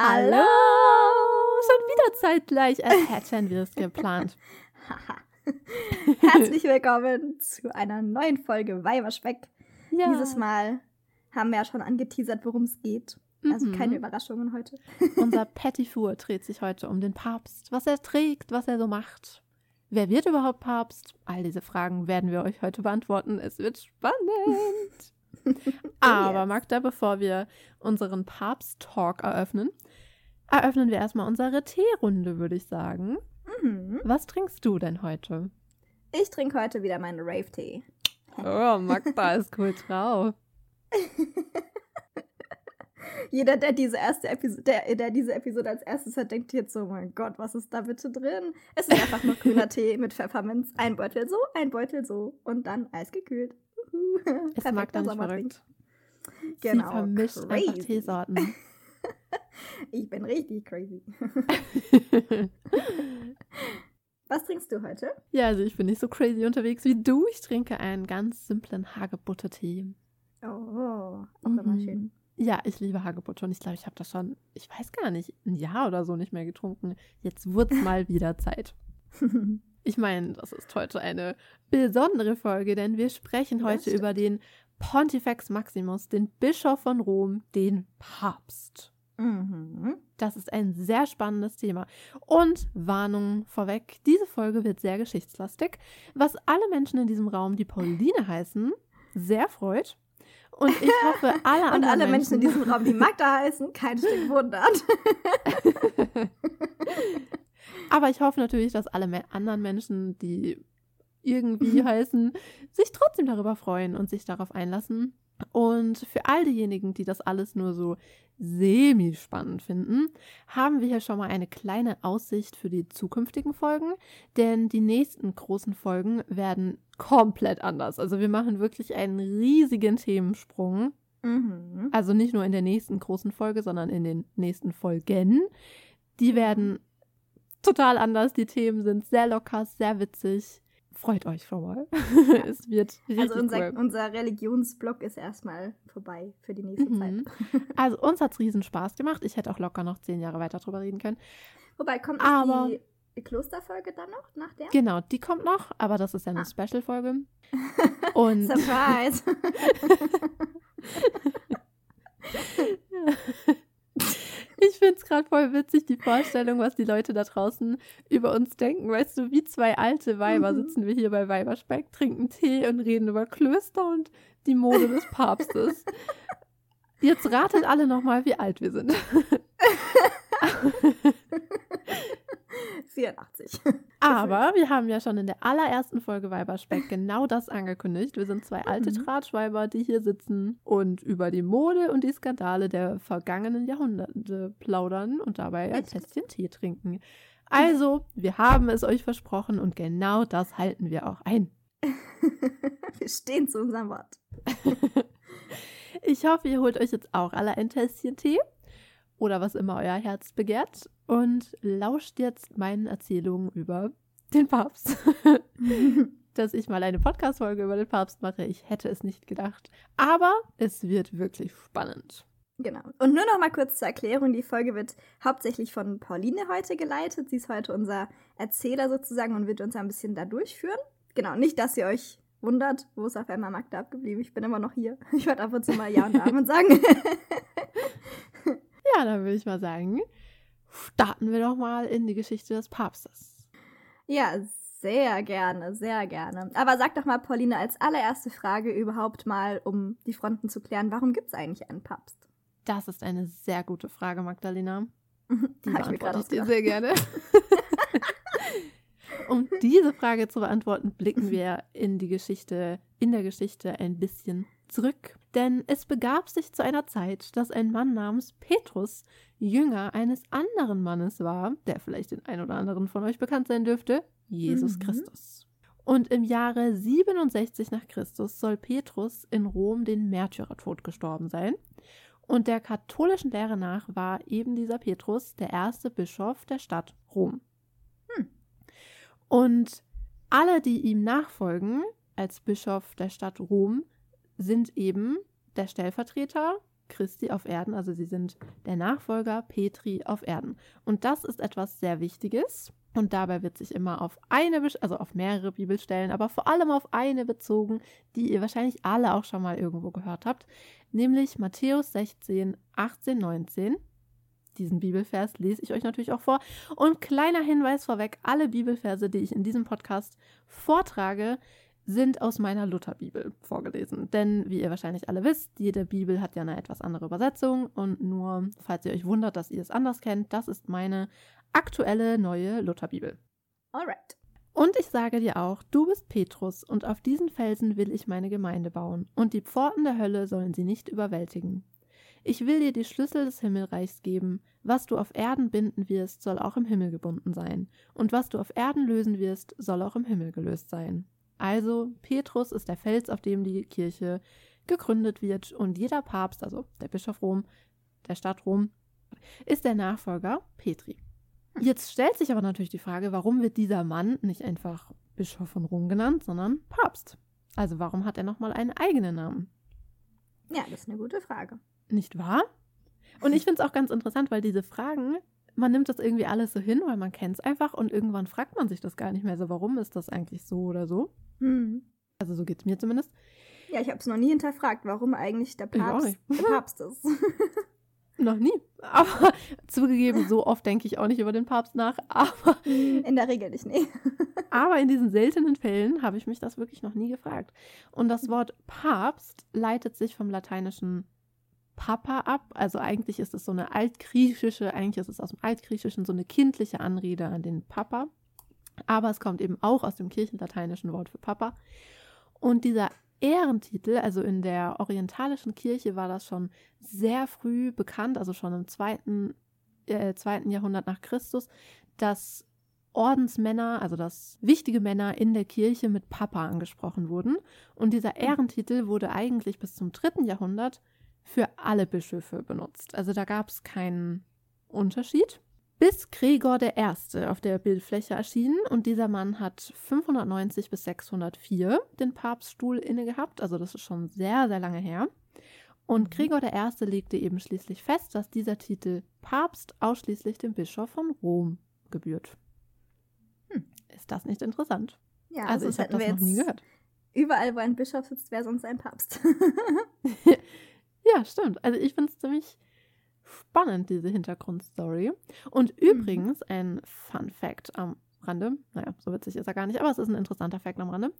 Hallo! Schon wieder zeitgleich, als hätten wir es geplant. Herzlich willkommen zu einer neuen Folge Weiberspeck. Ja. Dieses Mal haben wir ja schon angeteasert, worum es geht. Also mhm. keine Überraschungen heute. Unser Petit Four dreht sich heute um den Papst, was er trägt, was er so macht. Wer wird überhaupt Papst? All diese Fragen werden wir euch heute beantworten. Es wird spannend. Aber yes. Magda, bevor wir unseren Papst-Talk eröffnen, eröffnen wir erstmal unsere Teerunde, würde ich sagen. Mhm. Was trinkst du denn heute? Ich trinke heute wieder meinen Rave-Tee. Oh, Magda ist cool drauf. Jeder, der diese erste Episode, der, der diese Episode als erstes hat, denkt jetzt so, oh mein Gott, was ist da bitte drin? Es ist einfach nur grüner Tee mit Pfefferminz. Ein Beutel so, ein Beutel so und dann eisgekühlt. Ist Magda nicht verrückt. Genau. Sie vermischt crazy. einfach Teesorten. ich bin richtig crazy. Was trinkst du heute? Ja, also ich bin nicht so crazy unterwegs wie du. Ich trinke einen ganz simplen Hagebuttertee. Oh, auch mhm. immer schön. Ja, ich liebe Hagebutter und ich glaube, ich habe das schon, ich weiß gar nicht, ein Jahr oder so nicht mehr getrunken. Jetzt wird es mal wieder Zeit. ich meine, das ist heute eine besondere Folge, denn wir sprechen heute über den Pontifex Maximus, den Bischof von Rom, den Papst. Mhm. Das ist ein sehr spannendes Thema. Und Warnung vorweg, diese Folge wird sehr geschichtslastig, was alle Menschen in diesem Raum, die Pauline heißen, sehr freut. Und ich hoffe, alle anderen Und alle Menschen, Menschen in diesem Raum, die Magda heißen, kein Stück wundert. Aber ich hoffe natürlich, dass alle anderen Menschen, die irgendwie heißen, sich trotzdem darüber freuen und sich darauf einlassen. Und für all diejenigen, die das alles nur so semi-spannend finden, haben wir hier schon mal eine kleine Aussicht für die zukünftigen Folgen, denn die nächsten großen Folgen werden komplett anders. Also wir machen wirklich einen riesigen Themensprung. Mhm. Also nicht nur in der nächsten großen Folge, sondern in den nächsten Folgen. Die werden total anders. Die Themen sind sehr locker, sehr witzig freut euch schon mal. es wird richtig Also unser, cool. unser Religionsblock ist erstmal vorbei für die nächste mhm. Zeit. also uns hat es riesen Spaß gemacht. Ich hätte auch locker noch zehn Jahre weiter drüber reden können. Wobei, kommt aber, die Klosterfolge dann noch nach der? Genau, die kommt noch, aber das ist ja eine ah. Special-Folge. Und Surprise! Ich finde es gerade voll witzig, die Vorstellung, was die Leute da draußen über uns denken. Weißt du, wie zwei alte Weiber mhm. sitzen wir hier bei Weiberspeck, trinken Tee und reden über Klöster und die Mode des Papstes. Jetzt ratet alle nochmal, wie alt wir sind. 84. Aber wir haben ja schon in der allerersten Folge Weiberspeck genau das angekündigt. Wir sind zwei alte mhm. Tratschweiber, die hier sitzen und über die Mode und die Skandale der vergangenen Jahrhunderte plaudern und dabei ein Tässchen Tee trinken. Also, wir haben es euch versprochen und genau das halten wir auch ein. wir stehen zu unserem Wort. ich hoffe, ihr holt euch jetzt auch alle ein Tässchen Tee oder was immer euer Herz begehrt und lauscht jetzt meinen Erzählungen über den Papst. Dass ich mal eine Podcast-Folge über den Papst mache, ich hätte es nicht gedacht. Aber es wird wirklich spannend. Genau. Und nur noch mal kurz zur Erklärung: Die Folge wird hauptsächlich von Pauline heute geleitet. Sie ist heute unser Erzähler sozusagen und wird uns ein bisschen da durchführen. Genau, nicht, dass ihr euch wundert, wo ist auf einmal Magda abgeblieben. Ich bin immer noch hier. Ich werde ab und zu mal Ja und Amen sagen. Ja, dann würde ich mal sagen, starten wir doch mal in die Geschichte des Papstes. Ja, sehr gerne, sehr gerne. Aber sag doch mal, Pauline, als allererste Frage überhaupt mal, um die Fronten zu klären, warum gibt es eigentlich einen Papst? Das ist eine sehr gute Frage, Magdalena. Die Habe ich mir gerade sehr gerne. Um diese Frage zu beantworten, blicken wir in die Geschichte, in der Geschichte ein bisschen zurück. Denn es begab sich zu einer Zeit, dass ein Mann namens Petrus Jünger eines anderen Mannes war, der vielleicht den ein oder anderen von euch bekannt sein dürfte, Jesus mhm. Christus. Und im Jahre 67 nach Christus soll Petrus in Rom den Märtyrertod gestorben sein. Und der katholischen Lehre nach war eben dieser Petrus der erste Bischof der Stadt Rom. Und alle, die ihm nachfolgen als Bischof der Stadt Rom, sind eben der Stellvertreter Christi auf Erden, also sie sind der Nachfolger Petri auf Erden. Und das ist etwas sehr Wichtiges. Und dabei wird sich immer auf eine, also auf mehrere Bibelstellen, aber vor allem auf eine bezogen, die ihr wahrscheinlich alle auch schon mal irgendwo gehört habt, nämlich Matthäus 16, 18, 19. Diesen Bibelvers lese ich euch natürlich auch vor. Und kleiner Hinweis vorweg, alle Bibelverse, die ich in diesem Podcast vortrage, sind aus meiner Lutherbibel vorgelesen. Denn, wie ihr wahrscheinlich alle wisst, jede Bibel hat ja eine etwas andere Übersetzung. Und nur, falls ihr euch wundert, dass ihr es anders kennt, das ist meine aktuelle neue Lutherbibel. Alright. Und ich sage dir auch, du bist Petrus, und auf diesen Felsen will ich meine Gemeinde bauen, und die Pforten der Hölle sollen sie nicht überwältigen. Ich will dir die Schlüssel des Himmelreichs geben. Was du auf Erden binden wirst, soll auch im Himmel gebunden sein. Und was du auf Erden lösen wirst, soll auch im Himmel gelöst sein. Also, Petrus ist der Fels, auf dem die Kirche gegründet wird. Und jeder Papst, also der Bischof Rom, der Stadt Rom, ist der Nachfolger Petri. Jetzt stellt sich aber natürlich die Frage, warum wird dieser Mann nicht einfach Bischof von Rom genannt, sondern Papst? Also warum hat er nochmal einen eigenen Namen? Ja, das ist eine gute Frage. Nicht wahr? Und ich finde es auch ganz interessant, weil diese Fragen, man nimmt das irgendwie alles so hin, weil man kennt es einfach und irgendwann fragt man sich das gar nicht mehr so, warum ist das eigentlich so oder so. Hm. Also so geht es mir zumindest. Ja, ich habe es noch nie hinterfragt, warum eigentlich der Papst der Papst ist. noch nie. Aber zugegeben, so oft denke ich auch nicht über den Papst nach. Aber in der Regel nicht, nee. aber in diesen seltenen Fällen habe ich mich das wirklich noch nie gefragt. Und das Wort Papst leitet sich vom lateinischen Papa ab. Also eigentlich ist es so eine altgriechische, eigentlich ist es aus dem Altgriechischen so eine kindliche Anrede an den Papa. Aber es kommt eben auch aus dem kirchenlateinischen Wort für Papa. Und dieser Ehrentitel, also in der orientalischen Kirche war das schon sehr früh bekannt, also schon im zweiten, äh, zweiten Jahrhundert nach Christus, dass Ordensmänner, also dass wichtige Männer in der Kirche mit Papa angesprochen wurden. Und dieser Ehrentitel wurde eigentlich bis zum dritten Jahrhundert für alle Bischöfe benutzt. Also da gab es keinen Unterschied. Bis Gregor I. auf der Bildfläche erschien und dieser Mann hat 590 bis 604 den Papststuhl inne gehabt, also das ist schon sehr, sehr lange her. Und mhm. Gregor I. legte eben schließlich fest, dass dieser Titel Papst ausschließlich dem Bischof von Rom gebührt. Hm, ist das nicht interessant? Ja, also, also ich habe das noch nie gehört. Überall, wo ein Bischof sitzt, wäre sonst ein Papst. Ja, stimmt. Also ich finde es ziemlich spannend, diese Hintergrundstory. Und mhm. übrigens, ein Fun Fact am Rande, naja, so witzig ist er gar nicht, aber es ist ein interessanter Fact am Rande.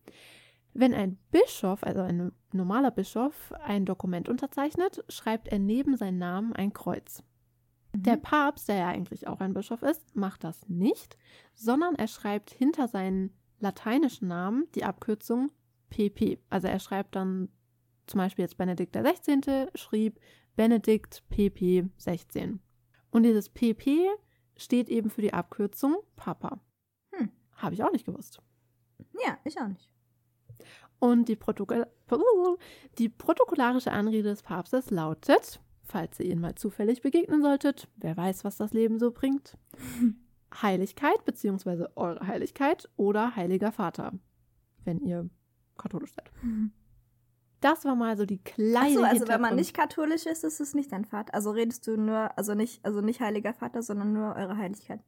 Wenn ein Bischof, also ein normaler Bischof, ein Dokument unterzeichnet, schreibt er neben seinen Namen ein Kreuz. Mhm. Der Papst, der ja eigentlich auch ein Bischof ist, macht das nicht, sondern er schreibt hinter seinen lateinischen Namen die Abkürzung PP. Also er schreibt dann zum Beispiel jetzt Benedikt der 16. schrieb Benedikt PP 16. Und dieses PP steht eben für die Abkürzung Papa. Hm. Habe ich auch nicht gewusst. Ja, ich auch nicht. Und die, Protokol die protokollarische Anrede des Papstes lautet, falls ihr ihn mal zufällig begegnen solltet, wer weiß, was das Leben so bringt, Heiligkeit bzw. eure Heiligkeit oder Heiliger Vater, wenn ihr katholisch seid. Mhm. Das war mal so die kleine. Ach so, also wenn man nicht katholisch ist, ist es nicht dein Vater. Also redest du nur, also nicht, also nicht Heiliger Vater, sondern nur eure Heiligkeit.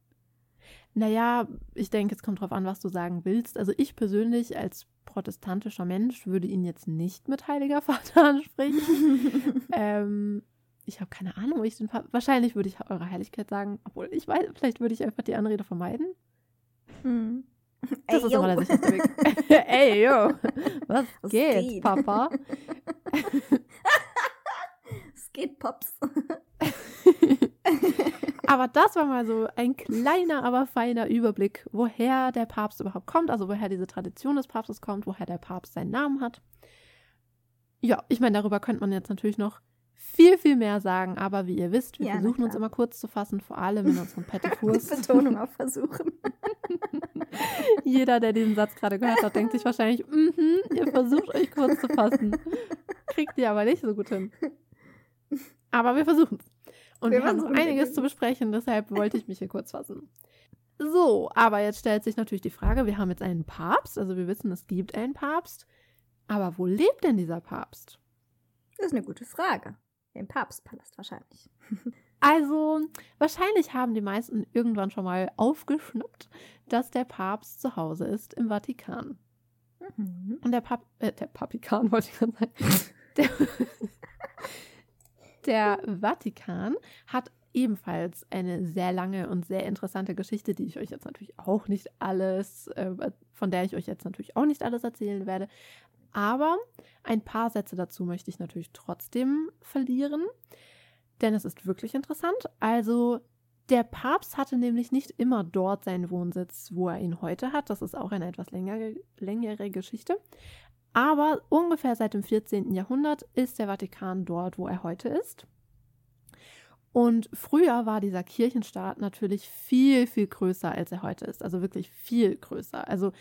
Naja, ich denke, es kommt drauf an, was du sagen willst. Also ich persönlich als protestantischer Mensch würde ihn jetzt nicht mit Heiliger Vater ansprechen. ähm, ich habe keine Ahnung, wo ich den Vater. Wahrscheinlich würde ich eure Heiligkeit sagen, obwohl ich weiß, vielleicht würde ich einfach die Anrede vermeiden. Hm. Das Ey, ist yo. immer der sicherste Weg. Ey, yo. Was, Was geht, geht, Papa? Es geht, Pops. aber das war mal so ein kleiner, aber feiner Überblick, woher der Papst überhaupt kommt, also woher diese Tradition des Papstes kommt, woher der Papst seinen Namen hat. Ja, ich meine, darüber könnte man jetzt natürlich noch viel, viel mehr sagen, aber wie ihr wisst, wir ja, versuchen uns immer kurz zu fassen, vor allem in unserem Pettifurs. Betonung auf versuchen. Jeder, der diesen Satz gerade gehört hat, denkt sich wahrscheinlich, mm -hmm, ihr versucht euch kurz zu fassen. Kriegt ihr aber nicht so gut hin. Aber wir versuchen es. Und wir, wir haben noch einiges zu besprechen, deshalb wollte ich mich hier kurz fassen. So, aber jetzt stellt sich natürlich die Frage, wir haben jetzt einen Papst, also wir wissen, es gibt einen Papst, aber wo lebt denn dieser Papst? Das ist eine gute Frage. Den Papstpalast wahrscheinlich. Also, wahrscheinlich haben die meisten irgendwann schon mal aufgeschnappt, dass der Papst zu Hause ist im Vatikan. Mhm. Und der Pap äh, der Papikan wollte ich gerade sagen. Der, der Vatikan hat ebenfalls eine sehr lange und sehr interessante Geschichte, die ich euch jetzt natürlich auch nicht alles, äh, von der ich euch jetzt natürlich auch nicht alles erzählen werde. Aber ein paar Sätze dazu möchte ich natürlich trotzdem verlieren denn es ist wirklich interessant. Also der Papst hatte nämlich nicht immer dort seinen Wohnsitz, wo er ihn heute hat. Das ist auch eine etwas längere, längere Geschichte. Aber ungefähr seit dem 14. Jahrhundert ist der Vatikan dort, wo er heute ist. Und früher war dieser Kirchenstaat natürlich viel, viel größer, als er heute ist. Also wirklich viel größer. Also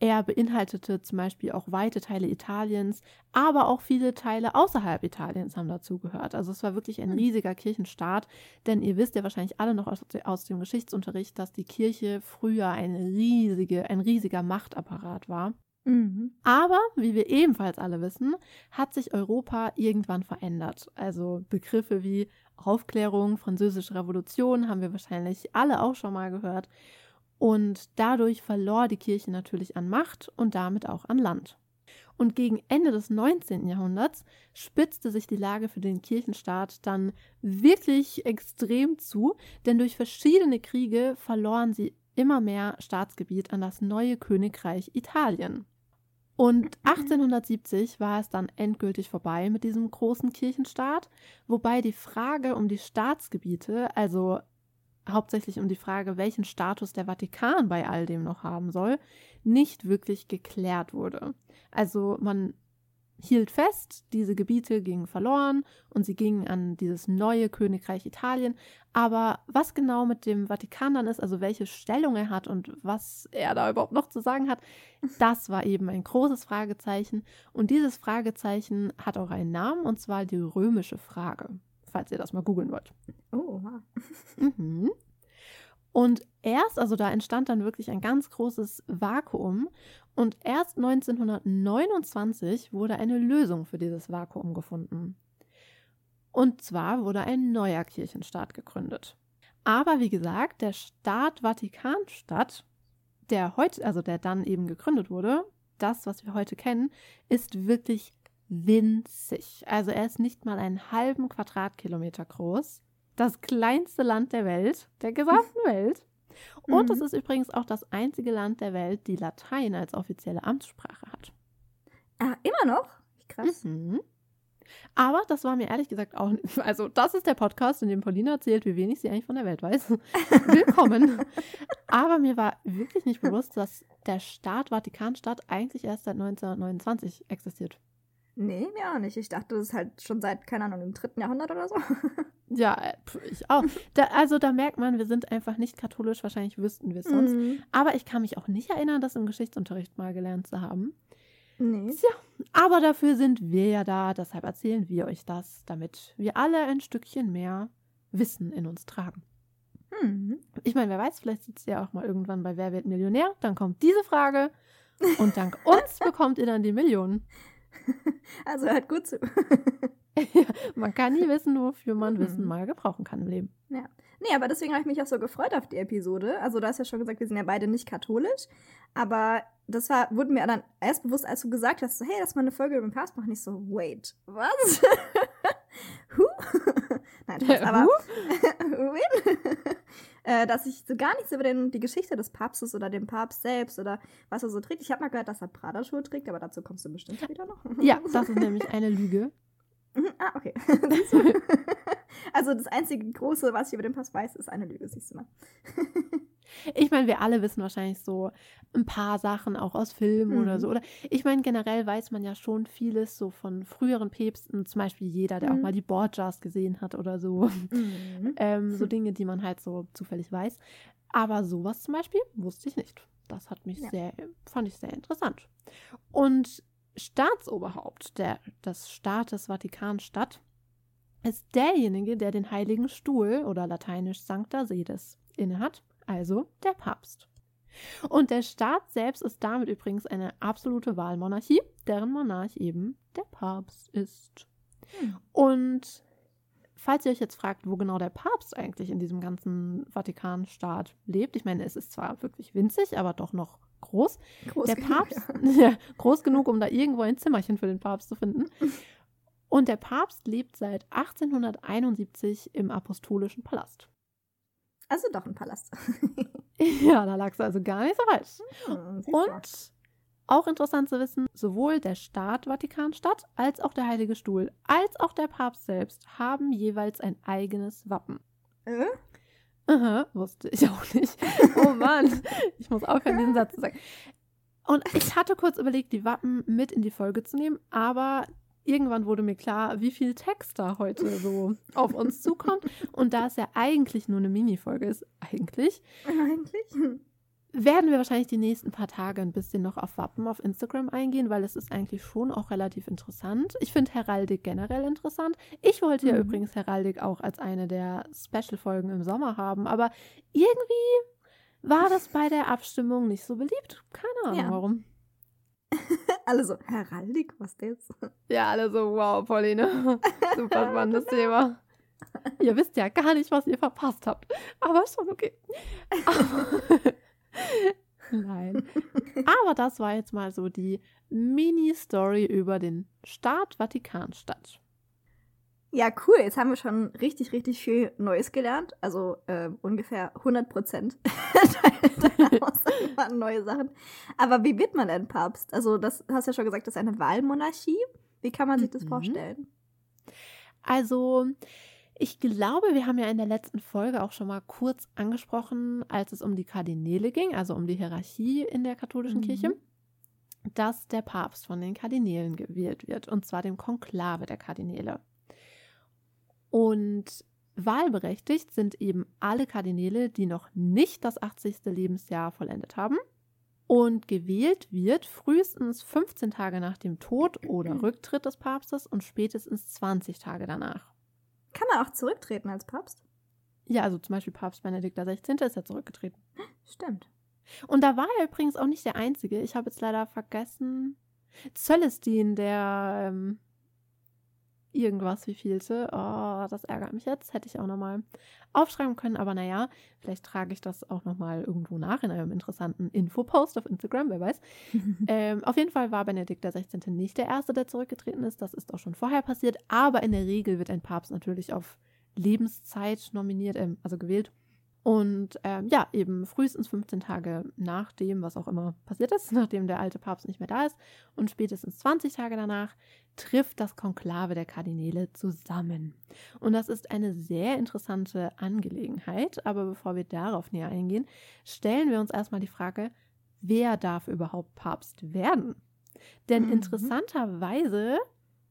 er beinhaltete zum Beispiel auch weite Teile Italiens, aber auch viele Teile außerhalb Italiens haben dazugehört. Also es war wirklich ein hm. riesiger Kirchenstaat, denn ihr wisst ja wahrscheinlich alle noch aus, aus dem Geschichtsunterricht, dass die Kirche früher eine riesige, ein riesiger Machtapparat war. Mhm. Aber, wie wir ebenfalls alle wissen, hat sich Europa irgendwann verändert. Also Begriffe wie Aufklärung, Französische Revolution haben wir wahrscheinlich alle auch schon mal gehört. Und dadurch verlor die Kirche natürlich an Macht und damit auch an Land. Und gegen Ende des 19. Jahrhunderts spitzte sich die Lage für den Kirchenstaat dann wirklich extrem zu, denn durch verschiedene Kriege verloren sie immer mehr Staatsgebiet an das neue Königreich Italien. Und 1870 war es dann endgültig vorbei mit diesem großen Kirchenstaat, wobei die Frage um die Staatsgebiete, also hauptsächlich um die Frage, welchen Status der Vatikan bei all dem noch haben soll, nicht wirklich geklärt wurde. Also man hielt fest, diese Gebiete gingen verloren und sie gingen an dieses neue Königreich Italien. Aber was genau mit dem Vatikan dann ist, also welche Stellung er hat und was er da überhaupt noch zu sagen hat, das war eben ein großes Fragezeichen. Und dieses Fragezeichen hat auch einen Namen, und zwar die römische Frage falls ihr das mal googeln wollt. Oh, wow. Mhm. Und erst, also da entstand dann wirklich ein ganz großes Vakuum. Und erst 1929 wurde eine Lösung für dieses Vakuum gefunden. Und zwar wurde ein neuer Kirchenstaat gegründet. Aber wie gesagt, der Staat Vatikanstadt, der heute, also der dann eben gegründet wurde, das, was wir heute kennen, ist wirklich winzig. Also er ist nicht mal einen halben Quadratkilometer groß. Das kleinste Land der Welt, der gesamten Welt. Und mhm. es ist übrigens auch das einzige Land der Welt, die Latein als offizielle Amtssprache hat. Ah, immer noch? Krass. Mhm. Aber das war mir ehrlich gesagt auch, also das ist der Podcast, in dem Paulina erzählt, wie wenig sie eigentlich von der Welt weiß. Willkommen. Aber mir war wirklich nicht bewusst, dass der Staat Vatikanstadt eigentlich erst seit 1929 existiert. Nee, mir auch nicht. Ich dachte, das ist halt schon seit, keine Ahnung, im dritten Jahrhundert oder so. Ja, äh, ich auch. Da, also da merkt man, wir sind einfach nicht katholisch, wahrscheinlich wüssten wir es sonst. Mhm. Aber ich kann mich auch nicht erinnern, das im Geschichtsunterricht mal gelernt zu haben. Nee. Tja, aber dafür sind wir ja da, deshalb erzählen wir euch das, damit wir alle ein Stückchen mehr Wissen in uns tragen. Mhm. Ich meine, wer weiß, vielleicht sitzt ihr auch mal irgendwann bei Wer wird Millionär, dann kommt diese Frage und dank uns bekommt ihr dann die Millionen. Also hört gut zu. ja, man kann nie wissen, wofür man mhm. Wissen mal gebrauchen kann im Leben. Ja. Nee, aber deswegen habe ich mich auch so gefreut auf die Episode. Also, du hast ja schon gesagt, wir sind ja beide nicht katholisch. Aber das war, wurde mir dann erst bewusst, als du gesagt hast, so, hey, lass mal eine Folge über den Papst machen. Ich so, wait, was? Who? Nein, das, aber äh, dass ich so gar nichts über den, die Geschichte des Papstes oder den Papst selbst oder was er so trägt. Ich habe mal gehört, dass er Prada-Schuhe trägt, aber dazu kommst du bestimmt wieder noch. ja, das ist nämlich eine Lüge. Mhm, ah, okay. also das einzige Große, was ich über den Pass weiß, ist eine Lüge, siehst du mal. ich meine, wir alle wissen wahrscheinlich so ein paar Sachen auch aus Filmen mhm. oder so. Oder ich meine, generell weiß man ja schon vieles so von früheren Päpsten, zum Beispiel jeder, der mhm. auch mal die Borgias gesehen hat oder so. Mhm. ähm, so Dinge, die man halt so zufällig weiß. Aber sowas zum Beispiel wusste ich nicht. Das hat mich ja. sehr, fand ich sehr interessant. Und Staatsoberhaupt der, des Staates Vatikanstadt ist derjenige, der den Heiligen Stuhl oder lateinisch Sancta Sedes innehat, also der Papst. Und der Staat selbst ist damit übrigens eine absolute Wahlmonarchie, deren Monarch eben der Papst ist. Hm. Und falls ihr euch jetzt fragt, wo genau der Papst eigentlich in diesem ganzen Vatikanstaat lebt, ich meine, es ist zwar wirklich winzig, aber doch noch groß. Groß der genug, Papst, ja. groß genug, um da irgendwo ein Zimmerchen für den Papst zu finden. Und der Papst lebt seit 1871 im Apostolischen Palast. Also doch ein Palast. Ja, da lagst du also gar nicht so falsch. Hm. Und auch interessant zu wissen, sowohl der Staat Vatikanstadt als auch der Heilige Stuhl als auch der Papst selbst haben jeweils ein eigenes Wappen. Äh? Aha, wusste ich auch nicht. Oh Mann, ich muss auch an diesen Satz sagen. Und ich hatte kurz überlegt, die Wappen mit in die Folge zu nehmen, aber irgendwann wurde mir klar, wie viel Text da heute so auf uns zukommt. Und da es ja eigentlich nur eine Mini-Folge ist, eigentlich, Eigentlich? Werden wir wahrscheinlich die nächsten paar Tage ein bisschen noch auf Wappen auf Instagram eingehen, weil es ist eigentlich schon auch relativ interessant. Ich finde Heraldik generell interessant. Ich wollte ja Mhm. übrigens Heraldik auch als eine der Special-Folgen im Sommer haben, aber irgendwie war das bei der Abstimmung nicht so beliebt. Keine Ahnung Ja. warum. Alle so, Heraldik, was jetzt? Ja, alle so, wow, Pauline, super spannendes Thema. Ihr wisst ja gar nicht, was ihr verpasst habt, aber schon okay. Nein. Aber das war jetzt mal so die Mini-Story über den Staat Vatikanstadt. Ja, cool. Jetzt haben wir schon richtig, richtig viel Neues gelernt. Also äh, ungefähr 100 Prozent waren neue Sachen. Aber wie wird man denn Papst? Also, das hast ja schon gesagt, das ist eine Wahlmonarchie. Wie kann man sich das Mhm. vorstellen? Also, ich glaube, wir haben ja in der letzten Folge auch schon mal kurz angesprochen, als es um die Kardinäle ging, also um die Hierarchie in der katholischen Mhm. Kirche, dass der Papst von den Kardinälen gewählt wird, und zwar dem Konklave der Kardinäle. Und wahlberechtigt sind eben alle Kardinäle, die noch nicht das 80. Lebensjahr vollendet haben. Und gewählt wird frühestens 15 Tage nach dem Tod oder Rücktritt des Papstes und spätestens 20 Tage danach. Kann man auch zurücktreten als Papst? Ja, also zum Beispiel Papst Benedikt XVI. ist ja zurückgetreten. Stimmt. Und da war er übrigens auch nicht der Einzige. Ich habe jetzt leider vergessen. Celestin, der ähm, irgendwas wie vielte. Oh, das ärgert mich jetzt. Hätte ich auch nochmal aufschreiben können. Aber naja, vielleicht trage ich das auch nochmal irgendwo nach in einem interessanten Infopost auf Instagram, wer weiß. ähm, auf jeden Fall war Benedikt XVI. nicht der Erste, der zurückgetreten ist. Das ist auch schon vorher passiert. Aber in der Regel wird ein Papst natürlich auf Lebenszeit nominiert, ähm, also gewählt. Und ähm, ja, eben frühestens 15 Tage nach dem, was auch immer passiert ist, nachdem der alte Papst nicht mehr da ist, und spätestens 20 Tage danach trifft das Konklave der Kardinäle zusammen. Und das ist eine sehr interessante Angelegenheit. Aber bevor wir darauf näher eingehen, stellen wir uns erstmal die Frage, wer darf überhaupt Papst werden? Denn Mhm. interessanterweise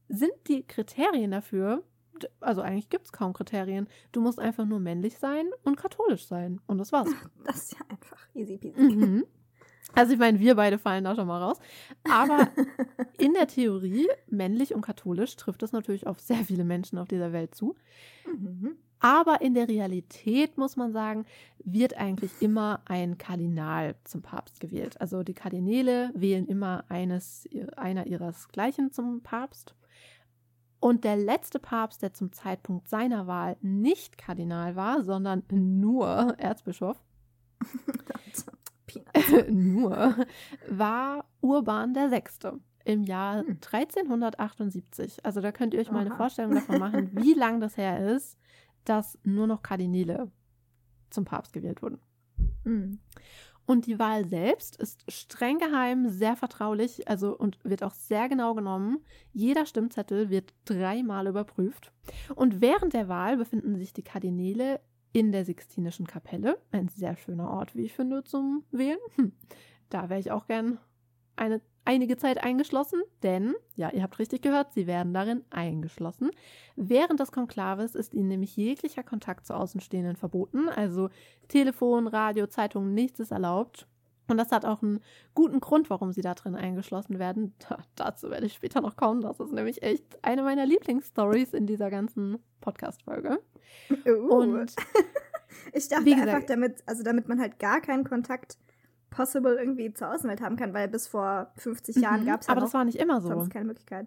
sind die Kriterien dafür, d- also eigentlich gibt es kaum Kriterien. Du musst einfach nur männlich sein und katholisch sein. Und das war's. Das ist ja einfach easy peasy. Mhm. Also ich meine, wir beide fallen da schon mal raus. Aber in der Theorie, männlich und katholisch, trifft das natürlich auf sehr viele Menschen auf dieser Welt zu. Mhm. Aber in der Realität, muss man sagen, wird eigentlich immer ein Kardinal zum Papst gewählt. Also die Kardinäle wählen immer eines, einer ihresgleichen zum Papst. Und der letzte Papst, der zum Zeitpunkt seiner Wahl nicht Kardinal war, sondern nur Erzbischof, nur, war Urban der Sechste im Jahr Hm. 1378. Also da könnt ihr euch mal eine. Vorstellung davon machen, wie lang das her ist, dass nur noch Kardinäle zum Papst gewählt wurden. Mhm. Und die Wahl selbst ist streng geheim, sehr vertraulich, also und wird auch sehr genau genommen. Jeder Stimmzettel wird dreimal überprüft. Und während der Wahl befinden sich die Kardinäle in der Sixtinischen Kapelle. Ein sehr schöner Ort, wie ich finde, zum Wählen. Hm. Da wäre ich auch gern eine, einige Zeit eingeschlossen, denn, ja, ihr habt richtig gehört, sie werden darin eingeschlossen. Während des Konklaves ist ihnen nämlich jeglicher Kontakt zu Außenstehenden verboten, also Telefon, Radio, Zeitung, nichts ist erlaubt. Und das hat auch einen guten Grund, warum sie da drin eingeschlossen werden. Da, dazu werde ich später noch kommen. Das ist nämlich echt eine meiner Lieblingsstories in dieser ganzen Podcast-Folge. Uh. Und ich dachte wie gesagt- einfach, damit, also damit man halt gar keinen Kontakt possible irgendwie zur Außenwelt haben kann, weil bis vor 50 Jahren Mhm, gab es Aber ja das war nicht immer so. sonst keine Möglichkeit.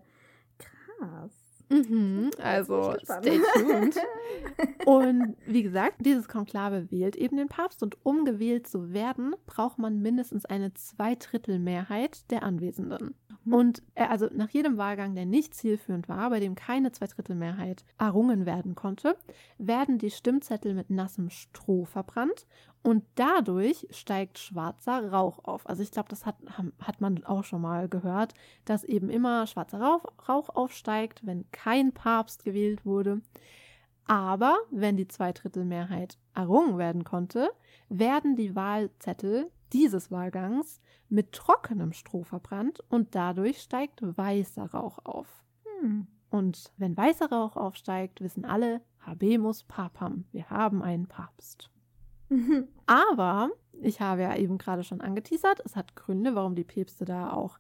Krass. Mhm, also stay tuned. Und wie gesagt, dieses Konklave wählt eben den Papst und um gewählt zu werden, braucht man mindestens eine Zweidrittelmehrheit der Anwesenden. Mhm. Und äh, also nach jedem Wahlgang, der nicht zielführend war, bei dem keine Zweidrittelmehrheit errungen werden konnte, werden die Stimmzettel mit nassem Stroh verbrannt und dadurch steigt schwarzer Rauch auf. Also ich glaube, das hat, hat man auch schon mal gehört, dass eben immer schwarzer Rauch, Rauch aufsteigt, wenn kein Papst gewählt wurde. Aber wenn die Zweidrittelmehrheit errungen werden konnte, werden die Wahlzettel dieses Wahlgangs mit trockenem Stroh verbrannt und dadurch steigt weißer Rauch auf. Hm. Und wenn weißer Rauch aufsteigt, wissen alle, habemus papam, wir haben einen Papst. Aber ich habe ja eben gerade schon angeteasert, es hat Gründe, warum die Päpste da auch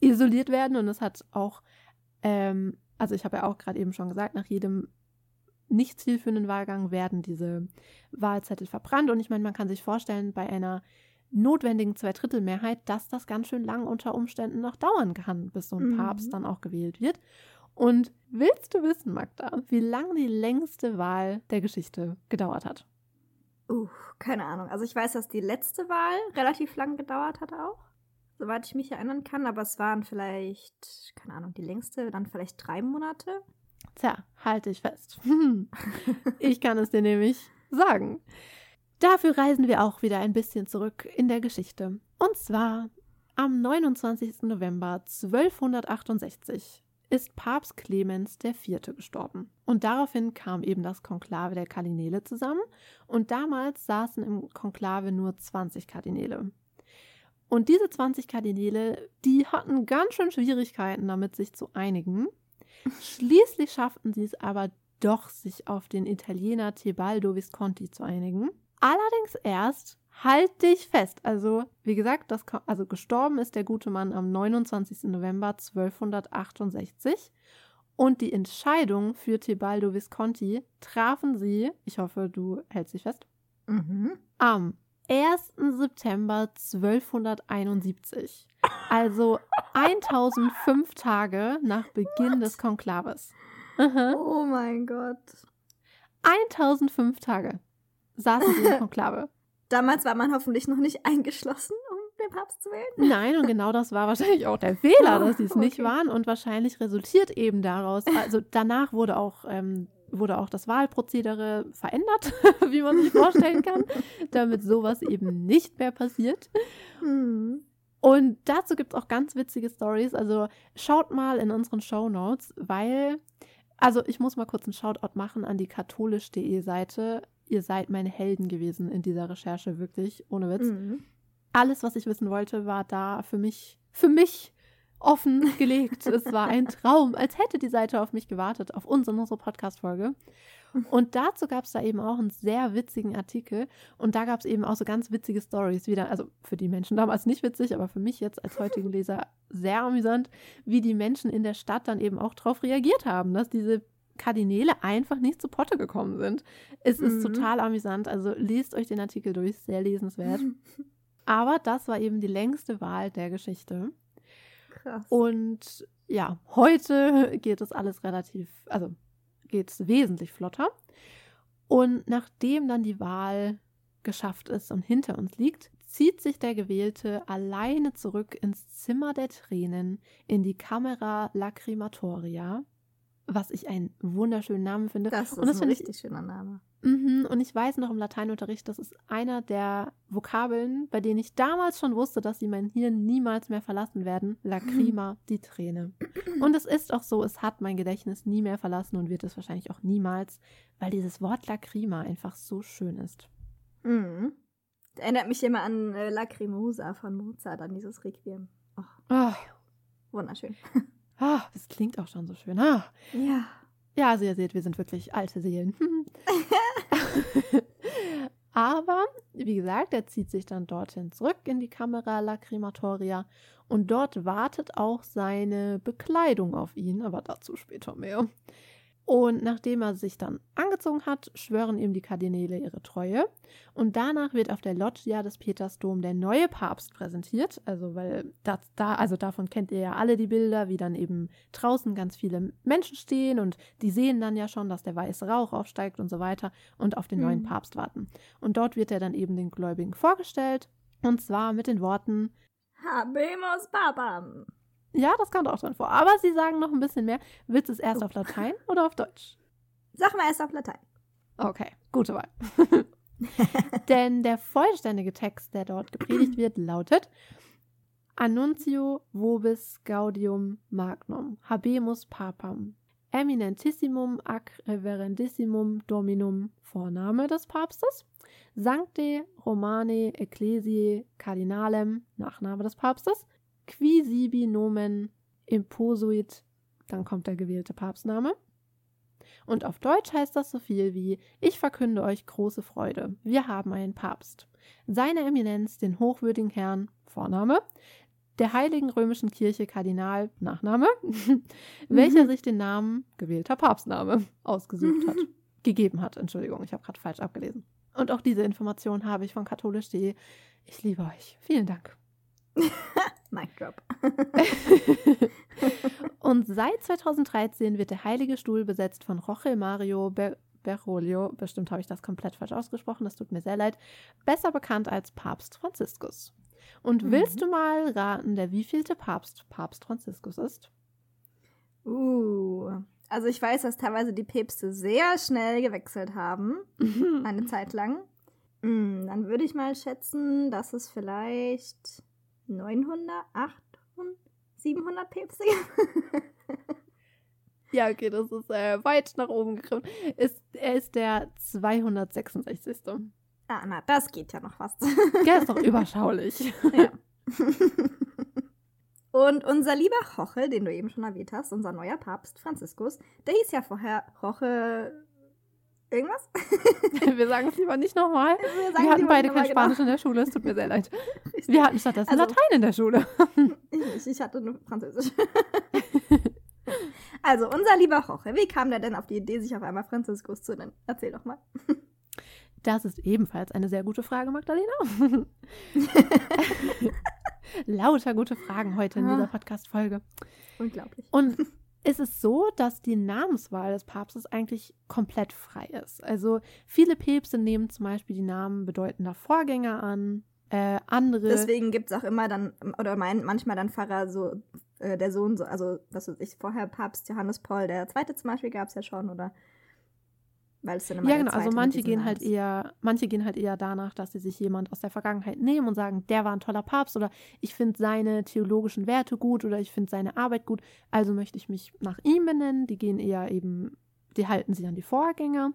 isoliert werden. Und es hat auch, ähm, also ich habe ja auch gerade eben schon gesagt, nach jedem nicht zielführenden Wahlgang werden diese Wahlzettel verbrannt. Und ich meine, man kann sich vorstellen, bei einer notwendigen Zweidrittelmehrheit, dass das ganz schön lang unter Umständen noch dauern kann, bis so ein mhm. Papst dann auch gewählt wird. Und willst du wissen, Magda, wie lange die längste Wahl der Geschichte gedauert hat? Uh, keine Ahnung. Also ich weiß, dass die letzte Wahl relativ lang gedauert hat auch. Soweit ich mich erinnern kann, aber es waren vielleicht, keine Ahnung, die längste, dann vielleicht drei Monate. Tja, halte ich fest. ich kann es dir nämlich sagen. Dafür reisen wir auch wieder ein bisschen zurück in der Geschichte. Und zwar am 29. November 1268 ist Papst Clemens IV. gestorben. Und daraufhin kam eben das Konklave der Kardinäle zusammen und damals saßen im Konklave nur 20 Kardinäle. Und diese 20 Kardinäle, die hatten ganz schön Schwierigkeiten damit, sich zu einigen. Schließlich schafften sie es aber doch, sich auf den Italiener Tebaldo Visconti zu einigen. Allerdings erst Halt dich fest. Also, wie gesagt, das, also gestorben ist der gute Mann am 29. November 1268. Und die Entscheidung für Tebaldo Visconti trafen sie, ich hoffe, du hältst dich fest, mhm. am 1. September 1271. Also 1005 Tage nach Beginn What? des Konklaves. Mhm. Oh mein Gott. 1005 Tage saßen sie im Konklave. Damals war man hoffentlich noch nicht eingeschlossen, um den Papst zu wählen. Nein, und genau das war wahrscheinlich auch der Fehler, dass sie es okay. nicht waren. Und wahrscheinlich resultiert eben daraus, also danach wurde auch, ähm, wurde auch das Wahlprozedere verändert, wie man sich vorstellen kann, damit sowas eben nicht mehr passiert. Hm. Und dazu gibt es auch ganz witzige Stories. Also schaut mal in unseren Show Notes, weil, also ich muss mal kurz einen Shoutout machen an die katholisch.de Seite ihr seid meine Helden gewesen in dieser Recherche, wirklich, ohne Witz. Mhm. Alles, was ich wissen wollte, war da für mich, für mich offen gelegt. es war ein Traum, als hätte die Seite auf mich gewartet, auf uns und unsere Podcast-Folge. Und dazu gab es da eben auch einen sehr witzigen Artikel. Und da gab es eben auch so ganz witzige Stories wieder. Also für die Menschen damals nicht witzig, aber für mich jetzt als heutigen Leser sehr amüsant, wie die Menschen in der Stadt dann eben auch darauf reagiert haben, dass diese Kardinäle einfach nicht zu Potte gekommen sind. Es mhm. ist total amüsant. Also lest euch den Artikel durch, sehr lesenswert. Aber das war eben die längste Wahl der Geschichte. Krass. Und ja, heute geht es alles relativ, also geht es wesentlich flotter. Und nachdem dann die Wahl geschafft ist und hinter uns liegt, zieht sich der Gewählte alleine zurück ins Zimmer der Tränen, in die Camera Lacrimatoria was ich einen wunderschönen Namen finde. Das ist und das ein richtig ich, schöner Name. Mhm, und ich weiß noch im Lateinunterricht, das ist einer der Vokabeln, bei denen ich damals schon wusste, dass sie mein Hirn niemals mehr verlassen werden. Lacrima, die Träne. Und es ist auch so, es hat mein Gedächtnis nie mehr verlassen und wird es wahrscheinlich auch niemals, weil dieses Wort Lacrima einfach so schön ist. Mhm. Das erinnert mich immer an äh, Lacrimosa von Mozart, an dieses Requiem. Oh. Oh. Wunderschön. Ah, das klingt auch schon so schön. Ah. Ja. Ja, also ihr seht, wir sind wirklich alte Seelen. Aber, wie gesagt, er zieht sich dann dorthin zurück in die Kamera Lacrimatoria und dort wartet auch seine Bekleidung auf ihn, aber dazu später mehr. Und nachdem er sich dann angezogen hat, schwören ihm die Kardinäle ihre Treue. Und danach wird auf der Loggia des Petersdom der neue Papst präsentiert. Also, weil das da, also davon kennt ihr ja alle die Bilder, wie dann eben draußen ganz viele Menschen stehen und die sehen dann ja schon, dass der weiße Rauch aufsteigt und so weiter und auf den mhm. neuen Papst warten. Und dort wird er dann eben den Gläubigen vorgestellt. Und zwar mit den Worten Habemus Papam. Ja, das kommt auch drin vor. Aber sie sagen noch ein bisschen mehr. Willst du es erst auf Latein oder auf Deutsch? Sag mal erst auf Latein. Okay, gute Wahl. Denn der vollständige Text, der dort gepredigt wird, lautet Annuncio vobis gaudium magnum, habemus papam, eminentissimum ac reverendissimum dominum, Vorname des Papstes, Sancte Romane Ecclesiae Cardinalem, Nachname des Papstes, qui sibi nomen imposuit, dann kommt der gewählte Papstname. Und auf Deutsch heißt das so viel wie Ich verkünde euch große Freude. Wir haben einen Papst. Seine Eminenz, den hochwürdigen Herrn, Vorname, der Heiligen Römischen Kirche Kardinal, Nachname, welcher mhm. sich den Namen gewählter Papstname ausgesucht hat. Gegeben hat, Entschuldigung, ich habe gerade falsch abgelesen. Und auch diese Information habe ich von katholisch.de. Ich liebe euch. Vielen Dank. Mic drop. und seit 2013 wird der Heilige Stuhl besetzt von Jorge Mario Ber Bergoglio. Bestimmt habe ich das komplett falsch ausgesprochen, das tut mir sehr leid. Besser bekannt als Papst Franziskus. Und mhm. willst du mal raten, der wievielte Papst Papst Franziskus ist? Uh, also ich weiß, dass teilweise die Päpste sehr schnell gewechselt haben, eine Zeit lang. Mm, dann würde ich mal schätzen, dass es vielleicht 900, 800, 700 Päpste Ja, okay, das ist äh, weit nach oben gegriffen. Ist, er ist der 266. Ah, na, das geht ja noch fast. Der ist doch überschaulich. Ja. Und unser lieber Roche, den du eben schon erwähnt hast, unser neuer Papst Franziskus, der hieß ja vorher Roche Irgendwas? Wir sagen es lieber nicht nochmal. Wir, Wir hatten beide kein Spanisch genau. in der Schule, es tut mir sehr leid. Wir hatten stattdessen also, Latein in der Schule. ich, ich hatte nur Französisch. also, unser lieber Jorge, wie kam der denn auf die Idee, sich auf einmal Franziskus zu nennen? Erzähl doch mal. Das ist ebenfalls eine sehr gute Frage, Magdalena. Lauter gute Fragen heute in dieser Podcast-Folge. Unglaublich. Und ist es so, dass die Namenswahl des Papstes eigentlich komplett frei ist. Also viele Päpste nehmen zum Beispiel die Namen bedeutender Vorgänger an, äh, andere. Deswegen gibt es auch immer dann, oder mein, manchmal dann Pfarrer so, äh, der Sohn, so, also was weiß ich, vorher Papst Johannes Paul der Zweite zum Beispiel gab es ja schon, oder weil es dann immer Ja, genau, also manche gehen halt eher, manche gehen halt eher danach, dass sie sich jemand aus der Vergangenheit nehmen und sagen, der war ein toller Papst oder ich finde seine theologischen Werte gut oder ich finde seine Arbeit gut, also möchte ich mich nach ihm benennen. Die gehen eher eben, die halten sich an die Vorgänger.